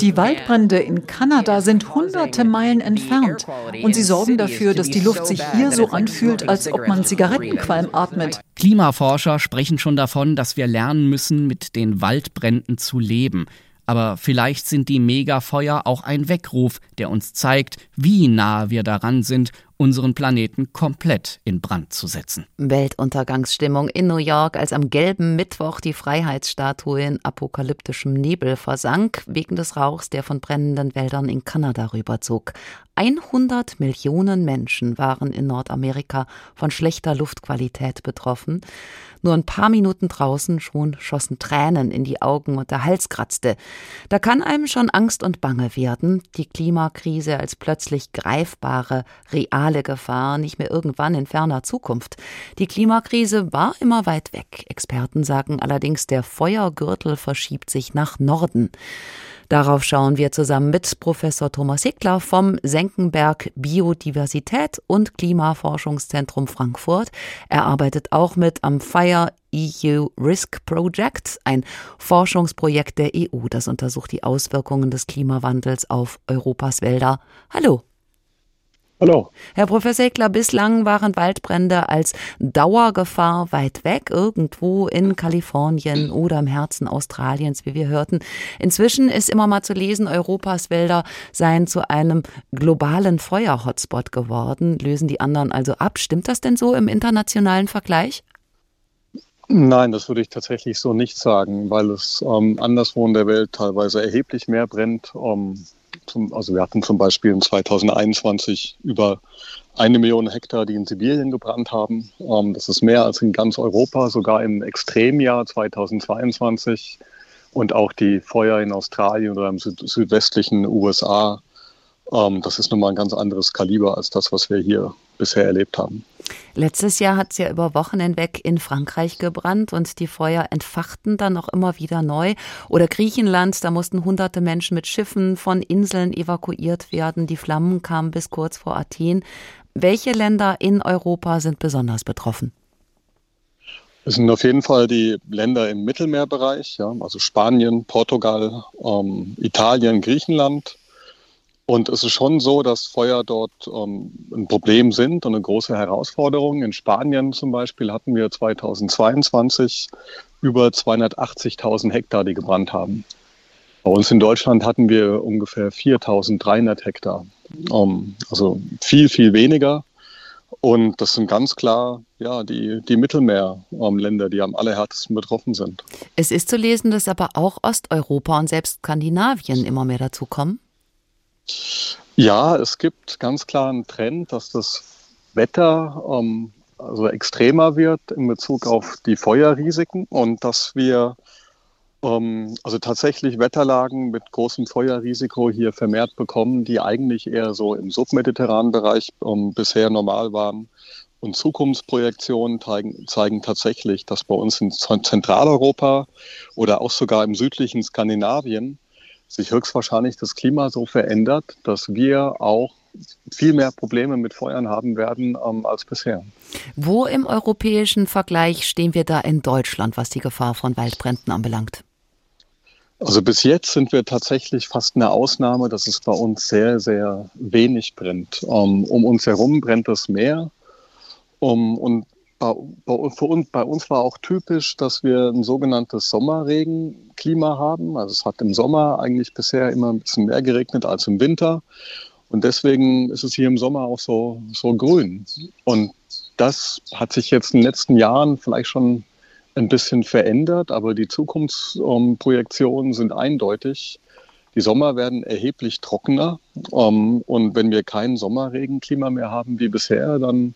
Die Waldbrände in Kanada sind hunderte Meilen entfernt und sie sorgen dafür, dass die Luft sich hier so anfühlt, als ob man Zigarettenqualm atmet. Klimaforscher sprechen schon davon, dass wir lernen müssen, mit den Waldbränden zu leben. Aber vielleicht sind die Megafeuer auch ein Weckruf, der uns zeigt, wie nah wir daran sind, unseren Planeten komplett in Brand zu setzen. Weltuntergangsstimmung in New York, als am gelben Mittwoch die Freiheitsstatue in apokalyptischem Nebel versank, wegen des Rauchs, der von brennenden Wäldern in Kanada rüberzog. 100 Millionen Menschen waren in Nordamerika von schlechter Luftqualität betroffen. Nur ein paar Minuten draußen schon schossen Tränen in die Augen und der Hals kratzte. Da kann einem schon Angst und Bange werden, die Klimakrise als plötzlich greifbare, reale Gefahr, nicht mehr irgendwann in ferner Zukunft. Die Klimakrise war immer weit weg. Experten sagen allerdings, der Feuergürtel verschiebt sich nach Norden. Darauf schauen wir zusammen mit Professor Thomas Hickler vom Senckenberg Biodiversität und Klimaforschungszentrum Frankfurt. Er arbeitet auch mit am Fire EU Risk Project, ein Forschungsprojekt der EU, das untersucht die Auswirkungen des Klimawandels auf Europas Wälder. Hallo. Hallo. Herr Professor Eckler, bislang waren Waldbrände als Dauergefahr weit weg, irgendwo in Kalifornien oder im Herzen Australiens, wie wir hörten. Inzwischen ist immer mal zu lesen, Europas Wälder seien zu einem globalen Feuerhotspot geworden, lösen die anderen also ab. Stimmt das denn so im internationalen Vergleich? Nein, das würde ich tatsächlich so nicht sagen, weil es ähm, anderswo in der Welt teilweise erheblich mehr brennt. Ähm, zum, also wir hatten zum Beispiel in 2021 über eine Million Hektar, die in Sibirien gebrannt haben. Ähm, das ist mehr als in ganz Europa, sogar im Extremjahr 2022. Und auch die Feuer in Australien oder im süd südwestlichen USA, ähm, das ist nochmal ein ganz anderes Kaliber als das, was wir hier bisher erlebt haben. Letztes Jahr hat es ja über Wochen hinweg in Frankreich gebrannt und die Feuer entfachten dann auch immer wieder neu. Oder Griechenland, da mussten hunderte Menschen mit Schiffen von Inseln evakuiert werden. Die Flammen kamen bis kurz vor Athen. Welche Länder in Europa sind besonders betroffen? Es sind auf jeden Fall die Länder im Mittelmeerbereich, ja, also Spanien, Portugal, ähm, Italien, Griechenland. Und es ist schon so, dass Feuer dort ähm, ein Problem sind und eine große Herausforderung. In Spanien zum Beispiel hatten wir 2022 über 280.000 Hektar, die gebrannt haben. Bei uns in Deutschland hatten wir ungefähr 4.300 Hektar. Ähm, also viel, viel weniger. Und das sind ganz klar ja, die, die Mittelmeerländer, die am allerhärtesten betroffen sind. Es ist zu lesen, dass aber auch Osteuropa und selbst Skandinavien immer mehr dazukommen. Ja, es gibt ganz klar einen Trend, dass das Wetter ähm, also extremer wird in Bezug auf die Feuerrisiken und dass wir ähm, also tatsächlich Wetterlagen mit großem Feuerrisiko hier vermehrt bekommen, die eigentlich eher so im submediterranen Bereich ähm, bisher normal waren. Und Zukunftsprojektionen zeigen, zeigen, tatsächlich, dass bei uns in Zentraleuropa oder auch sogar im südlichen Skandinavien sich höchstwahrscheinlich das Klima so verändert, dass wir auch viel mehr Probleme mit Feuern haben werden ähm, als bisher. Wo im europäischen Vergleich stehen wir da in Deutschland, was die Gefahr von Waldbränden anbelangt? Also bis jetzt sind wir tatsächlich fast eine Ausnahme, dass es bei uns sehr, sehr wenig brennt. Um, um uns herum brennt es mehr. Um, und bei, bei, für uns, bei uns war auch typisch, dass wir ein sogenanntes Sommerregenklima haben. Also es hat im Sommer eigentlich bisher immer ein bisschen mehr geregnet als im Winter. Und deswegen ist es hier im Sommer auch so, so grün. Und das hat sich jetzt in den letzten Jahren vielleicht schon ein bisschen verändert, aber die Zukunftsprojektionen sind eindeutig. Die Sommer werden erheblich trockener. Ähm, und wenn wir kein Sommerregenklima mehr haben wie bisher, dann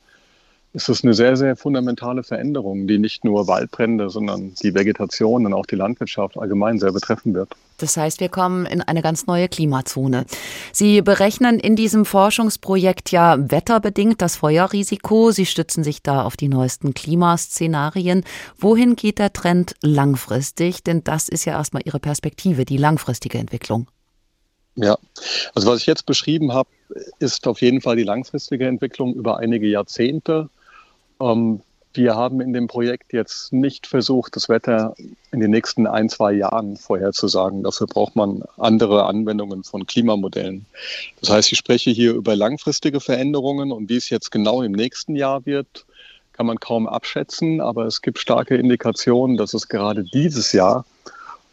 ist es eine sehr, sehr fundamentale Veränderung, die nicht nur Waldbrände, sondern die Vegetation und auch die Landwirtschaft allgemein sehr betreffen wird. Das heißt, wir kommen in eine ganz neue Klimazone. Sie berechnen in diesem Forschungsprojekt ja wetterbedingt das Feuerrisiko. Sie stützen sich da auf die neuesten Klimaszenarien. Wohin geht der Trend langfristig? Denn das ist ja erstmal Ihre Perspektive, die langfristige Entwicklung. Ja, also was ich jetzt beschrieben habe, ist auf jeden Fall die langfristige Entwicklung über einige Jahrzehnte. Ähm, wir haben in dem Projekt jetzt nicht versucht, das Wetter in den nächsten ein, zwei Jahren vorherzusagen. Dafür braucht man andere Anwendungen von Klimamodellen. Das heißt, ich spreche hier über langfristige Veränderungen und wie es jetzt genau im nächsten Jahr wird, kann man kaum abschätzen. Aber es gibt starke Indikationen, dass es gerade dieses Jahr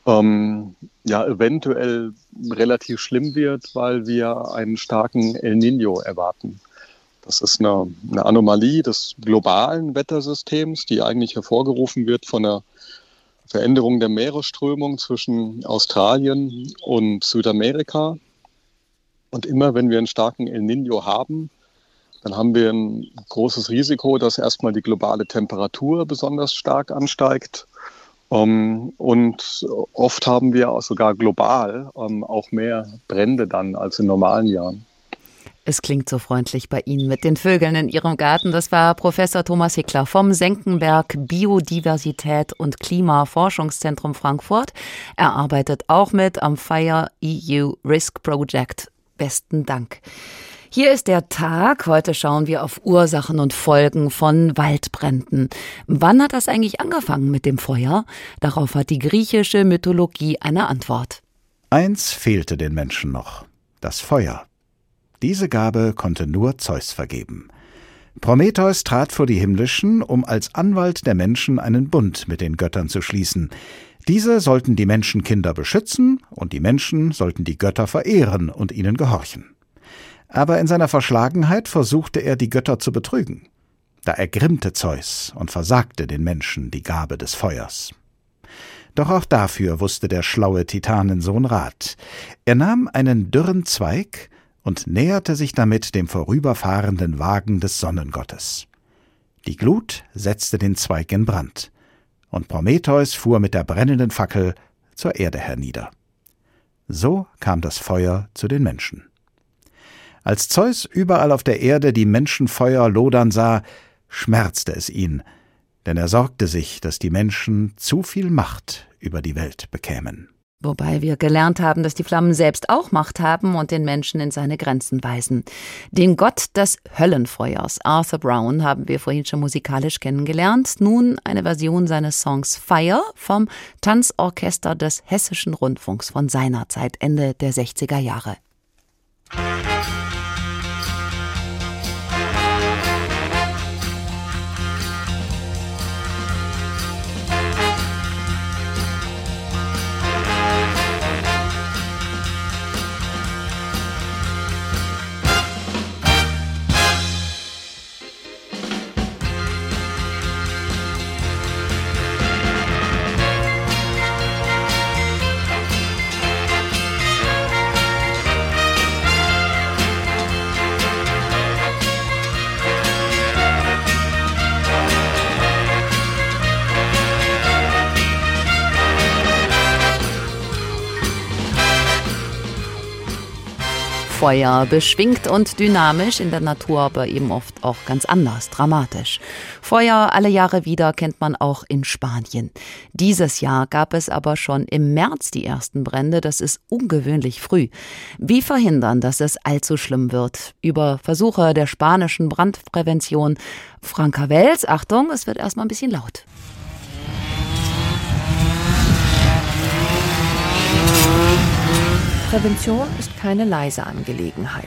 ähm, ja eventuell relativ schlimm wird, weil wir einen starken El Nino erwarten. Das ist eine, eine Anomalie des globalen Wettersystems, die eigentlich hervorgerufen wird von der Veränderung der Meeresströmung zwischen Australien und Südamerika. Und immer wenn wir einen starken El Nino haben, dann haben wir ein großes Risiko, dass erstmal die globale Temperatur besonders stark ansteigt. Um, und oft haben wir sogar global um, auch mehr Brände dann als in normalen Jahren. Es klingt so freundlich bei Ihnen mit den Vögeln in Ihrem Garten. Das war Professor Thomas Hickler vom Senckenberg Biodiversität und Klimaforschungszentrum Frankfurt. Er arbeitet auch mit am Fire EU Risk Project. Besten Dank. Hier ist der Tag. Heute schauen wir auf Ursachen und Folgen von Waldbränden. Wann hat das eigentlich angefangen mit dem Feuer? Darauf hat die griechische Mythologie eine Antwort. Eins fehlte den Menschen noch. Das Feuer. Diese Gabe konnte nur Zeus vergeben. Prometheus trat vor die Himmlischen, um als Anwalt der Menschen einen Bund mit den Göttern zu schließen. Diese sollten die Menschenkinder beschützen, und die Menschen sollten die Götter verehren und ihnen gehorchen. Aber in seiner Verschlagenheit versuchte er, die Götter zu betrügen. Da ergrimmte Zeus und versagte den Menschen die Gabe des Feuers. Doch auch dafür wusste der schlaue Titanensohn Rat. Er nahm einen dürren Zweig und näherte sich damit dem vorüberfahrenden Wagen des Sonnengottes. Die Glut setzte den Zweig in Brand, und Prometheus fuhr mit der brennenden Fackel zur Erde hernieder. So kam das Feuer zu den Menschen. Als Zeus überall auf der Erde die Menschenfeuer lodern sah, schmerzte es ihn, denn er sorgte sich, dass die Menschen zu viel Macht über die Welt bekämen. Wobei wir gelernt haben, dass die Flammen selbst auch Macht haben und den Menschen in seine Grenzen weisen. Den Gott des Höllenfeuers, Arthur Brown, haben wir vorhin schon musikalisch kennengelernt. Nun eine Version seines Songs Fire vom Tanzorchester des Hessischen Rundfunks von seiner Zeit, Ende der 60er Jahre. Feuer, beschwingt und dynamisch, in der Natur aber eben oft auch ganz anders, dramatisch. Feuer alle Jahre wieder kennt man auch in Spanien. Dieses Jahr gab es aber schon im März die ersten Brände, das ist ungewöhnlich früh. Wie verhindern, dass es allzu schlimm wird? Über Versuche der spanischen Brandprävention. Franka Wels, Achtung, es wird erstmal ein bisschen laut. Prävention ist keine leise Angelegenheit.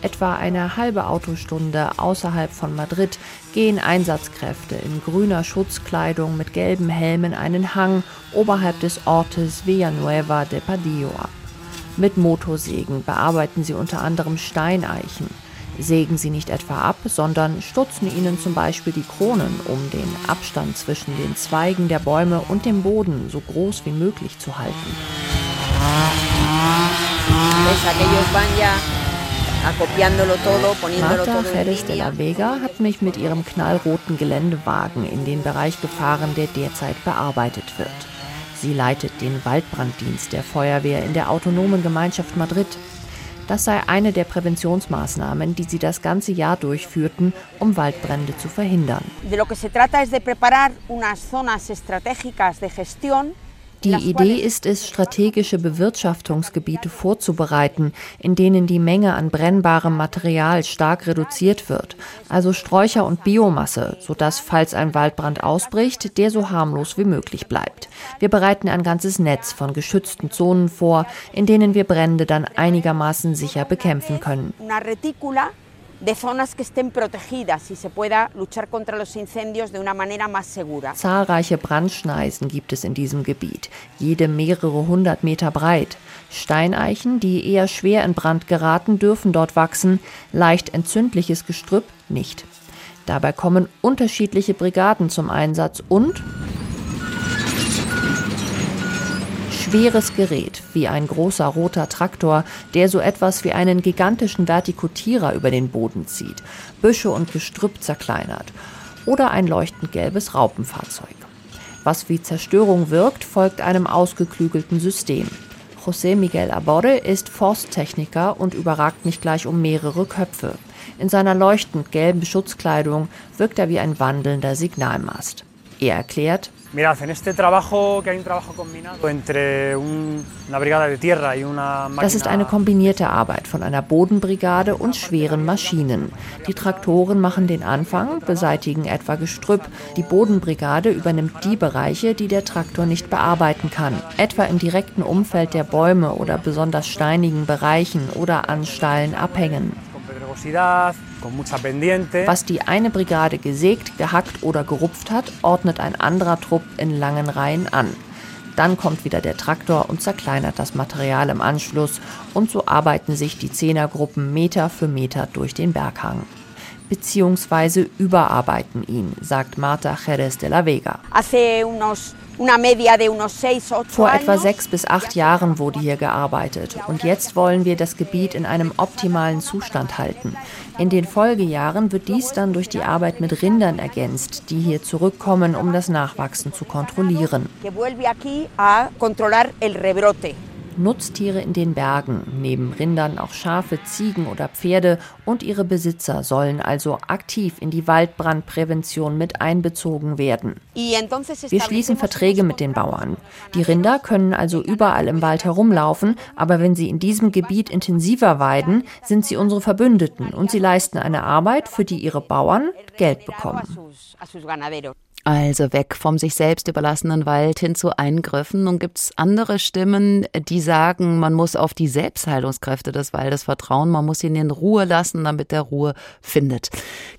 Etwa eine halbe Autostunde außerhalb von Madrid gehen Einsatzkräfte in grüner Schutzkleidung mit gelben Helmen einen Hang oberhalb des Ortes Villanueva de Padillo ab. Mit Motorsägen bearbeiten sie unter anderem Steineichen. Sägen sie nicht etwa ab, sondern stutzen ihnen zum Beispiel die Kronen, um den Abstand zwischen den Zweigen der Bäume und dem Boden so groß wie möglich zu halten. Marta Jerez de la Vega hat mich mit ihrem knallroten Geländewagen in den Bereich gefahren, der derzeit bearbeitet wird. Sie leitet den Waldbranddienst der Feuerwehr in der autonomen Gemeinschaft Madrid. Das sei eine der Präventionsmaßnahmen, die sie das ganze Jahr durchführten, um Waldbrände zu verhindern. De lo que se trata es de preparar unas zonas estratégicas de gestión die Idee ist es, strategische Bewirtschaftungsgebiete vorzubereiten, in denen die Menge an brennbarem Material stark reduziert wird, also Sträucher und Biomasse, sodass, falls ein Waldbrand ausbricht, der so harmlos wie möglich bleibt. Wir bereiten ein ganzes Netz von geschützten Zonen vor, in denen wir Brände dann einigermaßen sicher bekämpfen können de zonas que estén protegidas y se pueda luchar contra los incendios de una manera más segura. Zahlreiche Brandschneisen gibt es in diesem Gebiet, jede mehrere hundert Meter breit. Steineichen, die eher schwer in Brand geraten, dürfen dort wachsen, leicht entzündliches Gestrüpp nicht. Dabei kommen unterschiedliche Brigaden zum Einsatz und schweres Gerät, wie ein großer roter Traktor, der so etwas wie einen gigantischen Vertikutierer über den Boden zieht, Büsche und Gestrüpp zerkleinert, oder ein leuchtend gelbes Raupenfahrzeug. Was wie Zerstörung wirkt, folgt einem ausgeklügelten System. José Miguel Aborde ist Forsttechniker und überragt nicht gleich um mehrere Köpfe. In seiner leuchtend gelben Schutzkleidung wirkt er wie ein wandelnder Signalmast. Er erklärt. Das ist eine kombinierte Arbeit von einer Bodenbrigade und schweren Maschinen. Die Traktoren machen den Anfang, beseitigen etwa Gestrüpp. Die Bodenbrigade übernimmt die Bereiche, die der Traktor nicht bearbeiten kann, etwa im direkten Umfeld der Bäume oder besonders steinigen Bereichen oder an steilen Abhängen. Was die eine Brigade gesägt, gehackt oder gerupft hat, ordnet ein anderer Trupp in langen Reihen an. Dann kommt wieder der Traktor und zerkleinert das Material im Anschluss und so arbeiten sich die Zehnergruppen Meter für Meter durch den Berghang. Beziehungsweise überarbeiten ihn, sagt Marta Jerez de la Vega. Hace unos vor etwa sechs bis acht Jahren wurde hier gearbeitet und jetzt wollen wir das Gebiet in einem optimalen Zustand halten. In den Folgejahren wird dies dann durch die Arbeit mit Rindern ergänzt, die hier zurückkommen, um das Nachwachsen zu kontrollieren. Nutztiere in den Bergen, neben Rindern auch Schafe, Ziegen oder Pferde und ihre Besitzer sollen also aktiv in die Waldbrandprävention mit einbezogen werden. Wir schließen Verträge mit den Bauern. Die Rinder können also überall im Wald herumlaufen, aber wenn sie in diesem Gebiet intensiver weiden, sind sie unsere Verbündeten und sie leisten eine Arbeit, für die ihre Bauern Geld bekommen. Also weg vom sich selbst überlassenen Wald hin zu Eingriffen. Nun gibt es andere Stimmen, die sagen, man muss auf die Selbstheilungskräfte des Waldes vertrauen, man muss ihn in Ruhe lassen, damit er Ruhe findet.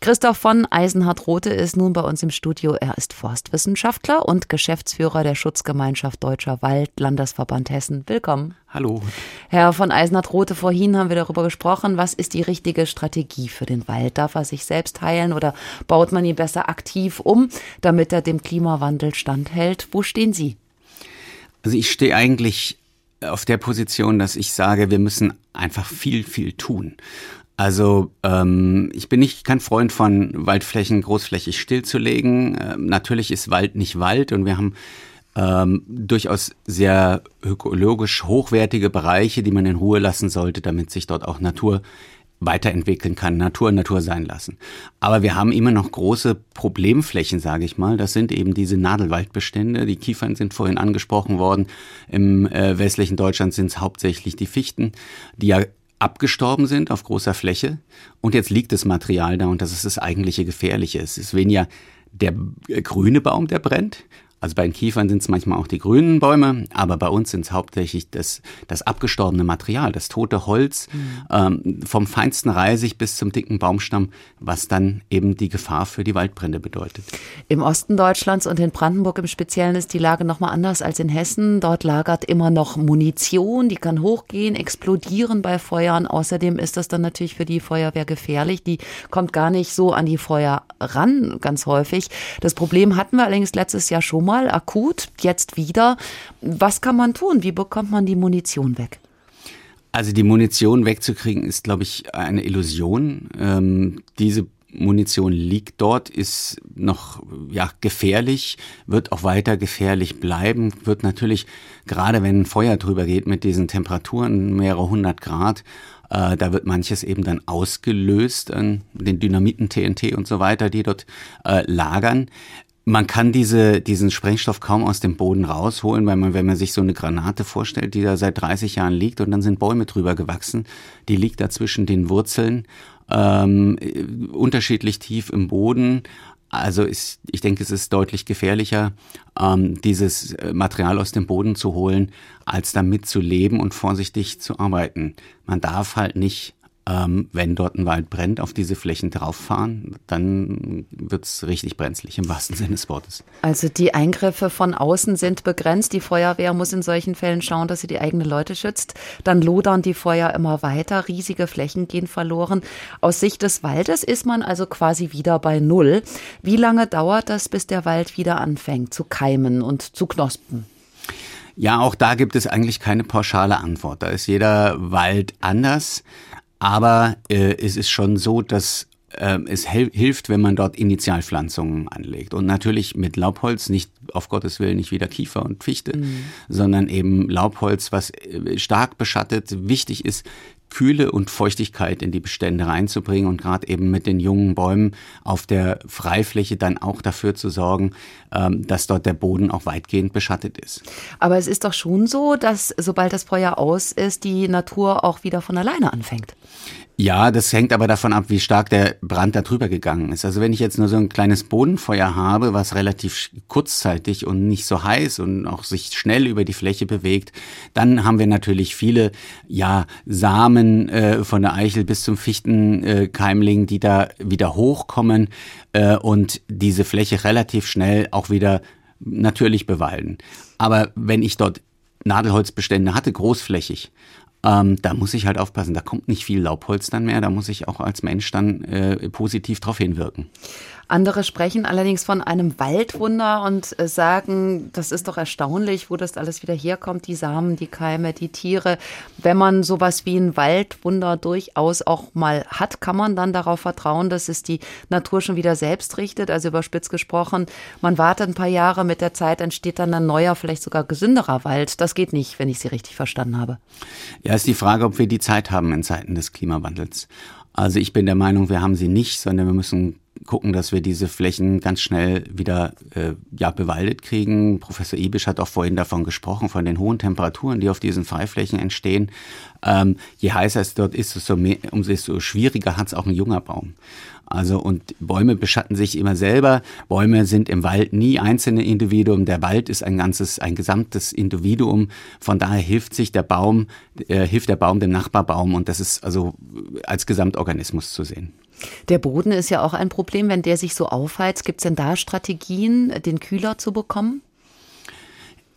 Christoph von Eisenhardt-Rothe ist nun bei uns im Studio. Er ist Forstwissenschaftler und Geschäftsführer der Schutzgemeinschaft Deutscher Wald, Landesverband Hessen. Willkommen. Hallo. Herr von Eisenhardt-Rothe, vorhin haben wir darüber gesprochen, was ist die richtige Strategie für den Wald? Darf er sich selbst heilen oder baut man ihn besser aktiv um, damit er dem Klimawandel standhält? Wo stehen Sie? Also ich stehe eigentlich auf der Position, dass ich sage, wir müssen einfach viel, viel tun. Also ähm, ich bin nicht kein Freund von Waldflächen großflächig stillzulegen. Ähm, natürlich ist Wald nicht Wald und wir haben ähm, durchaus sehr ökologisch hochwertige Bereiche, die man in Ruhe lassen sollte, damit sich dort auch Natur weiterentwickeln kann, Natur Natur sein lassen. Aber wir haben immer noch große Problemflächen, sage ich mal. Das sind eben diese Nadelwaldbestände. Die Kiefern sind vorhin angesprochen worden. Im äh, westlichen Deutschland sind es hauptsächlich die Fichten, die ja abgestorben sind auf großer Fläche. Und jetzt liegt das Material da und das ist das eigentliche Gefährliche. Es ist weniger der grüne Baum, der brennt, also bei den Kiefern sind es manchmal auch die grünen Bäume, aber bei uns sind es hauptsächlich das, das abgestorbene Material, das tote Holz, mhm. ähm, vom feinsten Reisig bis zum dicken Baumstamm, was dann eben die Gefahr für die Waldbrände bedeutet. Im Osten Deutschlands und in Brandenburg im Speziellen ist die Lage nochmal anders als in Hessen. Dort lagert immer noch Munition, die kann hochgehen, explodieren bei Feuern. Außerdem ist das dann natürlich für die Feuerwehr gefährlich. Die kommt gar nicht so an die Feuer ran, ganz häufig. Das Problem hatten wir allerdings letztes Jahr schon mal akut, jetzt wieder. Was kann man tun? Wie bekommt man die Munition weg? Also die Munition wegzukriegen ist, glaube ich, eine Illusion. Ähm, diese Munition liegt dort, ist noch ja gefährlich, wird auch weiter gefährlich bleiben, wird natürlich gerade wenn ein Feuer drüber geht mit diesen Temperaturen mehrere hundert Grad, äh, da wird manches eben dann ausgelöst an den Dynamiten TNT und so weiter, die dort äh, lagern. Man kann diese, diesen Sprengstoff kaum aus dem Boden rausholen, weil man, wenn man sich so eine Granate vorstellt, die da seit 30 Jahren liegt und dann sind Bäume drüber gewachsen, die liegt da zwischen den Wurzeln, ähm, unterschiedlich tief im Boden. Also ist, ich denke, es ist deutlich gefährlicher, ähm, dieses Material aus dem Boden zu holen, als damit zu leben und vorsichtig zu arbeiten. Man darf halt nicht ähm, wenn dort ein Wald brennt, auf diese Flächen drauffahren, dann wird es richtig brenzlig im wahrsten Sinne des Wortes. Also die Eingriffe von außen sind begrenzt. Die Feuerwehr muss in solchen Fällen schauen, dass sie die eigenen Leute schützt. Dann lodern die Feuer immer weiter, riesige Flächen gehen verloren. Aus Sicht des Waldes ist man also quasi wieder bei Null. Wie lange dauert das, bis der Wald wieder anfängt zu keimen und zu knospen? Ja, auch da gibt es eigentlich keine pauschale Antwort. Da ist jeder Wald anders. Aber äh, es ist schon so, dass äh, es hilft, wenn man dort Initialpflanzungen anlegt. Und natürlich mit Laubholz, nicht auf Gottes Willen nicht wieder Kiefer und Fichte, mhm. sondern eben Laubholz, was äh, stark beschattet. Wichtig ist, Kühle und Feuchtigkeit in die Bestände reinzubringen und gerade eben mit den jungen Bäumen auf der Freifläche dann auch dafür zu sorgen, dass dort der Boden auch weitgehend beschattet ist. Aber es ist doch schon so, dass sobald das Feuer aus ist, die Natur auch wieder von alleine anfängt. Ja, das hängt aber davon ab, wie stark der Brand da drüber gegangen ist. Also wenn ich jetzt nur so ein kleines Bodenfeuer habe, was relativ kurzzeitig und nicht so heiß und auch sich schnell über die Fläche bewegt, dann haben wir natürlich viele ja Samen äh, von der Eichel bis zum Fichtenkeimling, äh, die da wieder hochkommen äh, und diese Fläche relativ schnell auch wieder natürlich bewalden. Aber wenn ich dort Nadelholzbestände hatte, großflächig, ähm, da muss ich halt aufpassen, da kommt nicht viel Laubholz dann mehr, da muss ich auch als Mensch dann äh, positiv drauf hinwirken. Andere sprechen allerdings von einem Waldwunder und äh, sagen, das ist doch erstaunlich, wo das alles wieder herkommt, die Samen, die Keime, die Tiere. Wenn man sowas wie ein Waldwunder durchaus auch mal hat, kann man dann darauf vertrauen, dass es die Natur schon wieder selbst richtet. Also überspitzt gesprochen, man wartet ein paar Jahre, mit der Zeit entsteht dann ein neuer, vielleicht sogar gesünderer Wald. Das geht nicht, wenn ich Sie richtig verstanden habe. Ja, ist die Frage, ob wir die Zeit haben in Zeiten des Klimawandels. Also ich bin der Meinung, wir haben sie nicht, sondern wir müssen gucken, dass wir diese Flächen ganz schnell wieder äh, ja, bewaldet kriegen. Professor Ibisch hat auch vorhin davon gesprochen, von den hohen Temperaturen, die auf diesen Freiflächen entstehen. Ähm, je heißer es dort ist, umso, mehr, umso schwieriger hat es auch ein junger Baum. Also und Bäume beschatten sich immer selber. Bäume sind im Wald nie einzelne Individuen. Der Wald ist ein ganzes, ein gesamtes Individuum. Von daher hilft sich der Baum, äh, hilft der Baum dem Nachbarbaum und das ist also als Gesamtorganismus zu sehen. Der Boden ist ja auch ein Problem, wenn der sich so aufheizt. Gibt es denn da Strategien, den kühler zu bekommen?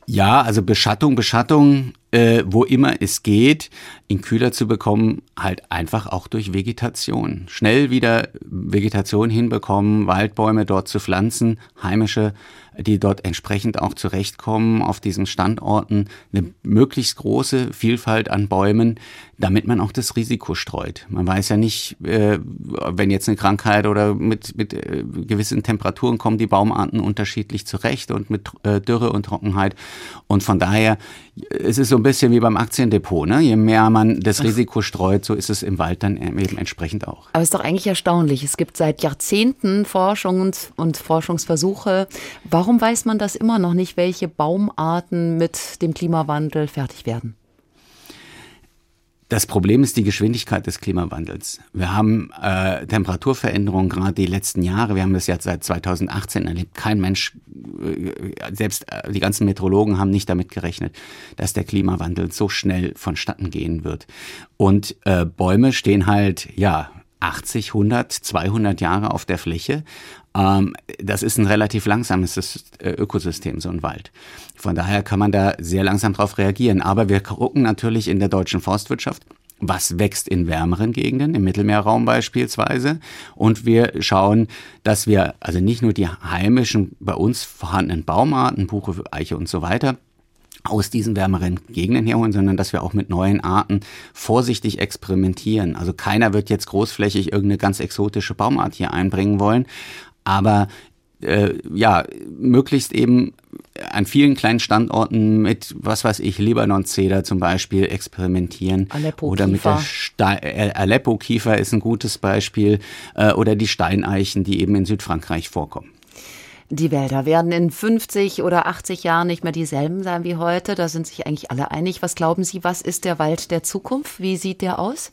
Ja, also Beschattung, Beschattung, äh, wo immer es geht, ihn kühler zu bekommen, halt einfach auch durch Vegetation. Schnell wieder Vegetation hinbekommen, Waldbäume dort zu pflanzen, heimische die dort entsprechend auch zurechtkommen auf diesen Standorten, eine möglichst große Vielfalt an Bäumen, damit man auch das Risiko streut. Man weiß ja nicht, äh, wenn jetzt eine Krankheit oder mit, mit äh, gewissen Temperaturen kommen die Baumarten unterschiedlich zurecht und mit äh, Dürre und Trockenheit. Und von daher, es ist so ein bisschen wie beim Aktiendepot. Ne? Je mehr man das Risiko streut, so ist es im Wald dann eben entsprechend auch. Aber es ist doch eigentlich erstaunlich. Es gibt seit Jahrzehnten Forschungs- und Forschungsversuche. Warum Warum weiß man das immer noch nicht, welche Baumarten mit dem Klimawandel fertig werden? Das Problem ist die Geschwindigkeit des Klimawandels. Wir haben äh, Temperaturveränderungen gerade die letzten Jahre. Wir haben das jetzt seit 2018 erlebt. Kein Mensch, äh, selbst äh, die ganzen Meteorologen haben nicht damit gerechnet, dass der Klimawandel so schnell vonstatten gehen wird. Und äh, Bäume stehen halt, ja, 80, 100, 200 Jahre auf der Fläche. Ähm, das ist ein relativ langsames äh, Ökosystem, so ein Wald. Von daher kann man da sehr langsam drauf reagieren. Aber wir gucken natürlich in der deutschen Forstwirtschaft, was wächst in wärmeren Gegenden, im Mittelmeerraum beispielsweise. Und wir schauen, dass wir also nicht nur die heimischen, bei uns vorhandenen Baumarten, Buche, Eiche und so weiter, aus diesen wärmeren Gegenden herholen, sondern dass wir auch mit neuen Arten vorsichtig experimentieren. Also keiner wird jetzt großflächig irgendeine ganz exotische Baumart hier einbringen wollen, aber äh, ja, möglichst eben an vielen kleinen Standorten mit, was weiß ich, Libanon-Zeder zum Beispiel experimentieren. Aleppo oder mit der Ste äh, Aleppo-Kiefer ist ein gutes Beispiel. Äh, oder die Steineichen, die eben in Südfrankreich vorkommen. Die Wälder werden in 50 oder 80 Jahren nicht mehr dieselben sein wie heute. Da sind sich eigentlich alle einig. Was glauben Sie, was ist der Wald der Zukunft? Wie sieht der aus?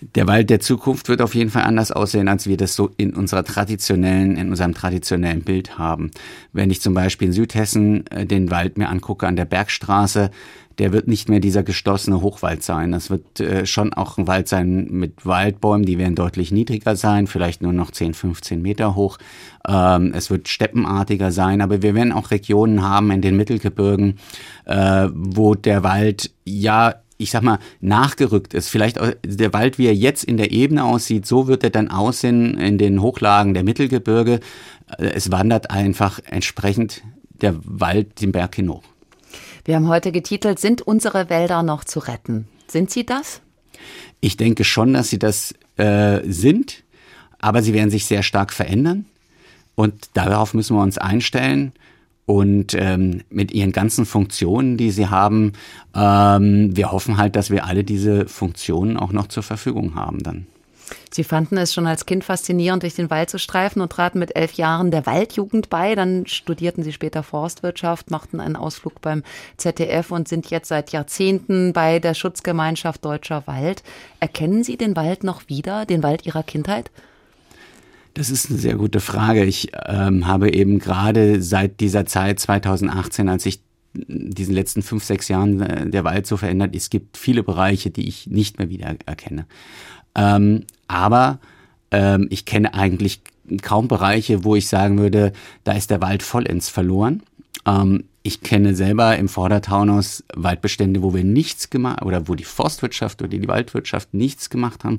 Der Wald der Zukunft wird auf jeden Fall anders aussehen, als wir das so in unserer traditionellen, in unserem traditionellen Bild haben. Wenn ich zum Beispiel in Südhessen äh, den Wald mir angucke an der Bergstraße, der wird nicht mehr dieser gestossene Hochwald sein. Das wird äh, schon auch ein Wald sein mit Waldbäumen, die werden deutlich niedriger sein, vielleicht nur noch 10, 15 Meter hoch. Ähm, es wird steppenartiger sein, aber wir werden auch Regionen haben in den Mittelgebirgen, äh, wo der Wald ja ich sag mal, nachgerückt ist. Vielleicht der Wald, wie er jetzt in der Ebene aussieht, so wird er dann aussehen in den Hochlagen der Mittelgebirge. Äh, es wandert einfach entsprechend der Wald den Berg hinauf. Wir haben heute getitelt, sind unsere Wälder noch zu retten? Sind sie das? Ich denke schon, dass sie das äh, sind, aber sie werden sich sehr stark verändern. Und darauf müssen wir uns einstellen. Und ähm, mit ihren ganzen Funktionen, die sie haben, ähm, wir hoffen halt, dass wir alle diese Funktionen auch noch zur Verfügung haben dann. Sie fanden es schon als Kind faszinierend, durch den Wald zu streifen und traten mit elf Jahren der Waldjugend bei. Dann studierten Sie später Forstwirtschaft, machten einen Ausflug beim ZDF und sind jetzt seit Jahrzehnten bei der Schutzgemeinschaft Deutscher Wald. Erkennen Sie den Wald noch wieder, den Wald Ihrer Kindheit? Das ist eine sehr gute Frage. Ich ähm, habe eben gerade seit dieser Zeit 2018, als ich diesen letzten fünf, sechs Jahren äh, der Wald so verändert, es gibt viele Bereiche, die ich nicht mehr wieder erkenne. Ähm, aber ähm, ich kenne eigentlich kaum Bereiche, wo ich sagen würde, da ist der Wald vollends verloren. Ähm, Ich kenne selber im Vordertaunus Waldbestände, wo wir nichts gemacht oder wo die Forstwirtschaft oder die Waldwirtschaft nichts gemacht haben.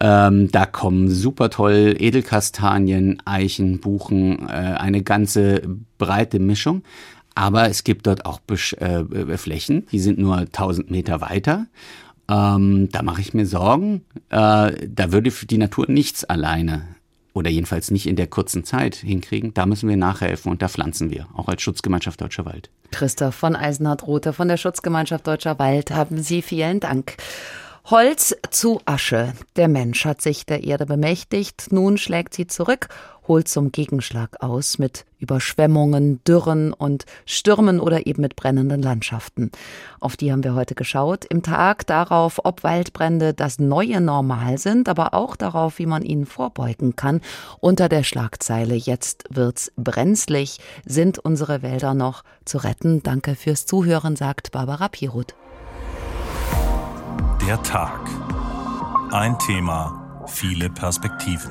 Ähm, da kommen super toll Edelkastanien, Eichen, Buchen, äh, eine ganze breite Mischung. Aber es gibt dort auch Besch äh, Flächen, die sind nur 1000 Meter weiter. Ähm, da mache ich mir Sorgen. Äh, da würde die Natur nichts alleine oder jedenfalls nicht in der kurzen Zeit hinkriegen. Da müssen wir nachhelfen und da pflanzen wir, auch als Schutzgemeinschaft Deutscher Wald. Christoph von Eisenhardt-Rothe von der Schutzgemeinschaft Deutscher Wald haben Sie vielen Dank. Holz zu Asche. Der Mensch hat sich der Erde bemächtigt, nun schlägt sie zurück, holt zum Gegenschlag aus mit Überschwemmungen, Dürren und Stürmen oder eben mit brennenden Landschaften. Auf die haben wir heute geschaut, im Tag darauf, ob Waldbrände das neue Normal sind, aber auch darauf, wie man ihnen vorbeugen kann. Unter der Schlagzeile Jetzt wird's brenzlig. Sind unsere Wälder noch zu retten? Danke fürs Zuhören, sagt Barbara Piroth. Der Tag. Ein Thema, viele Perspektiven.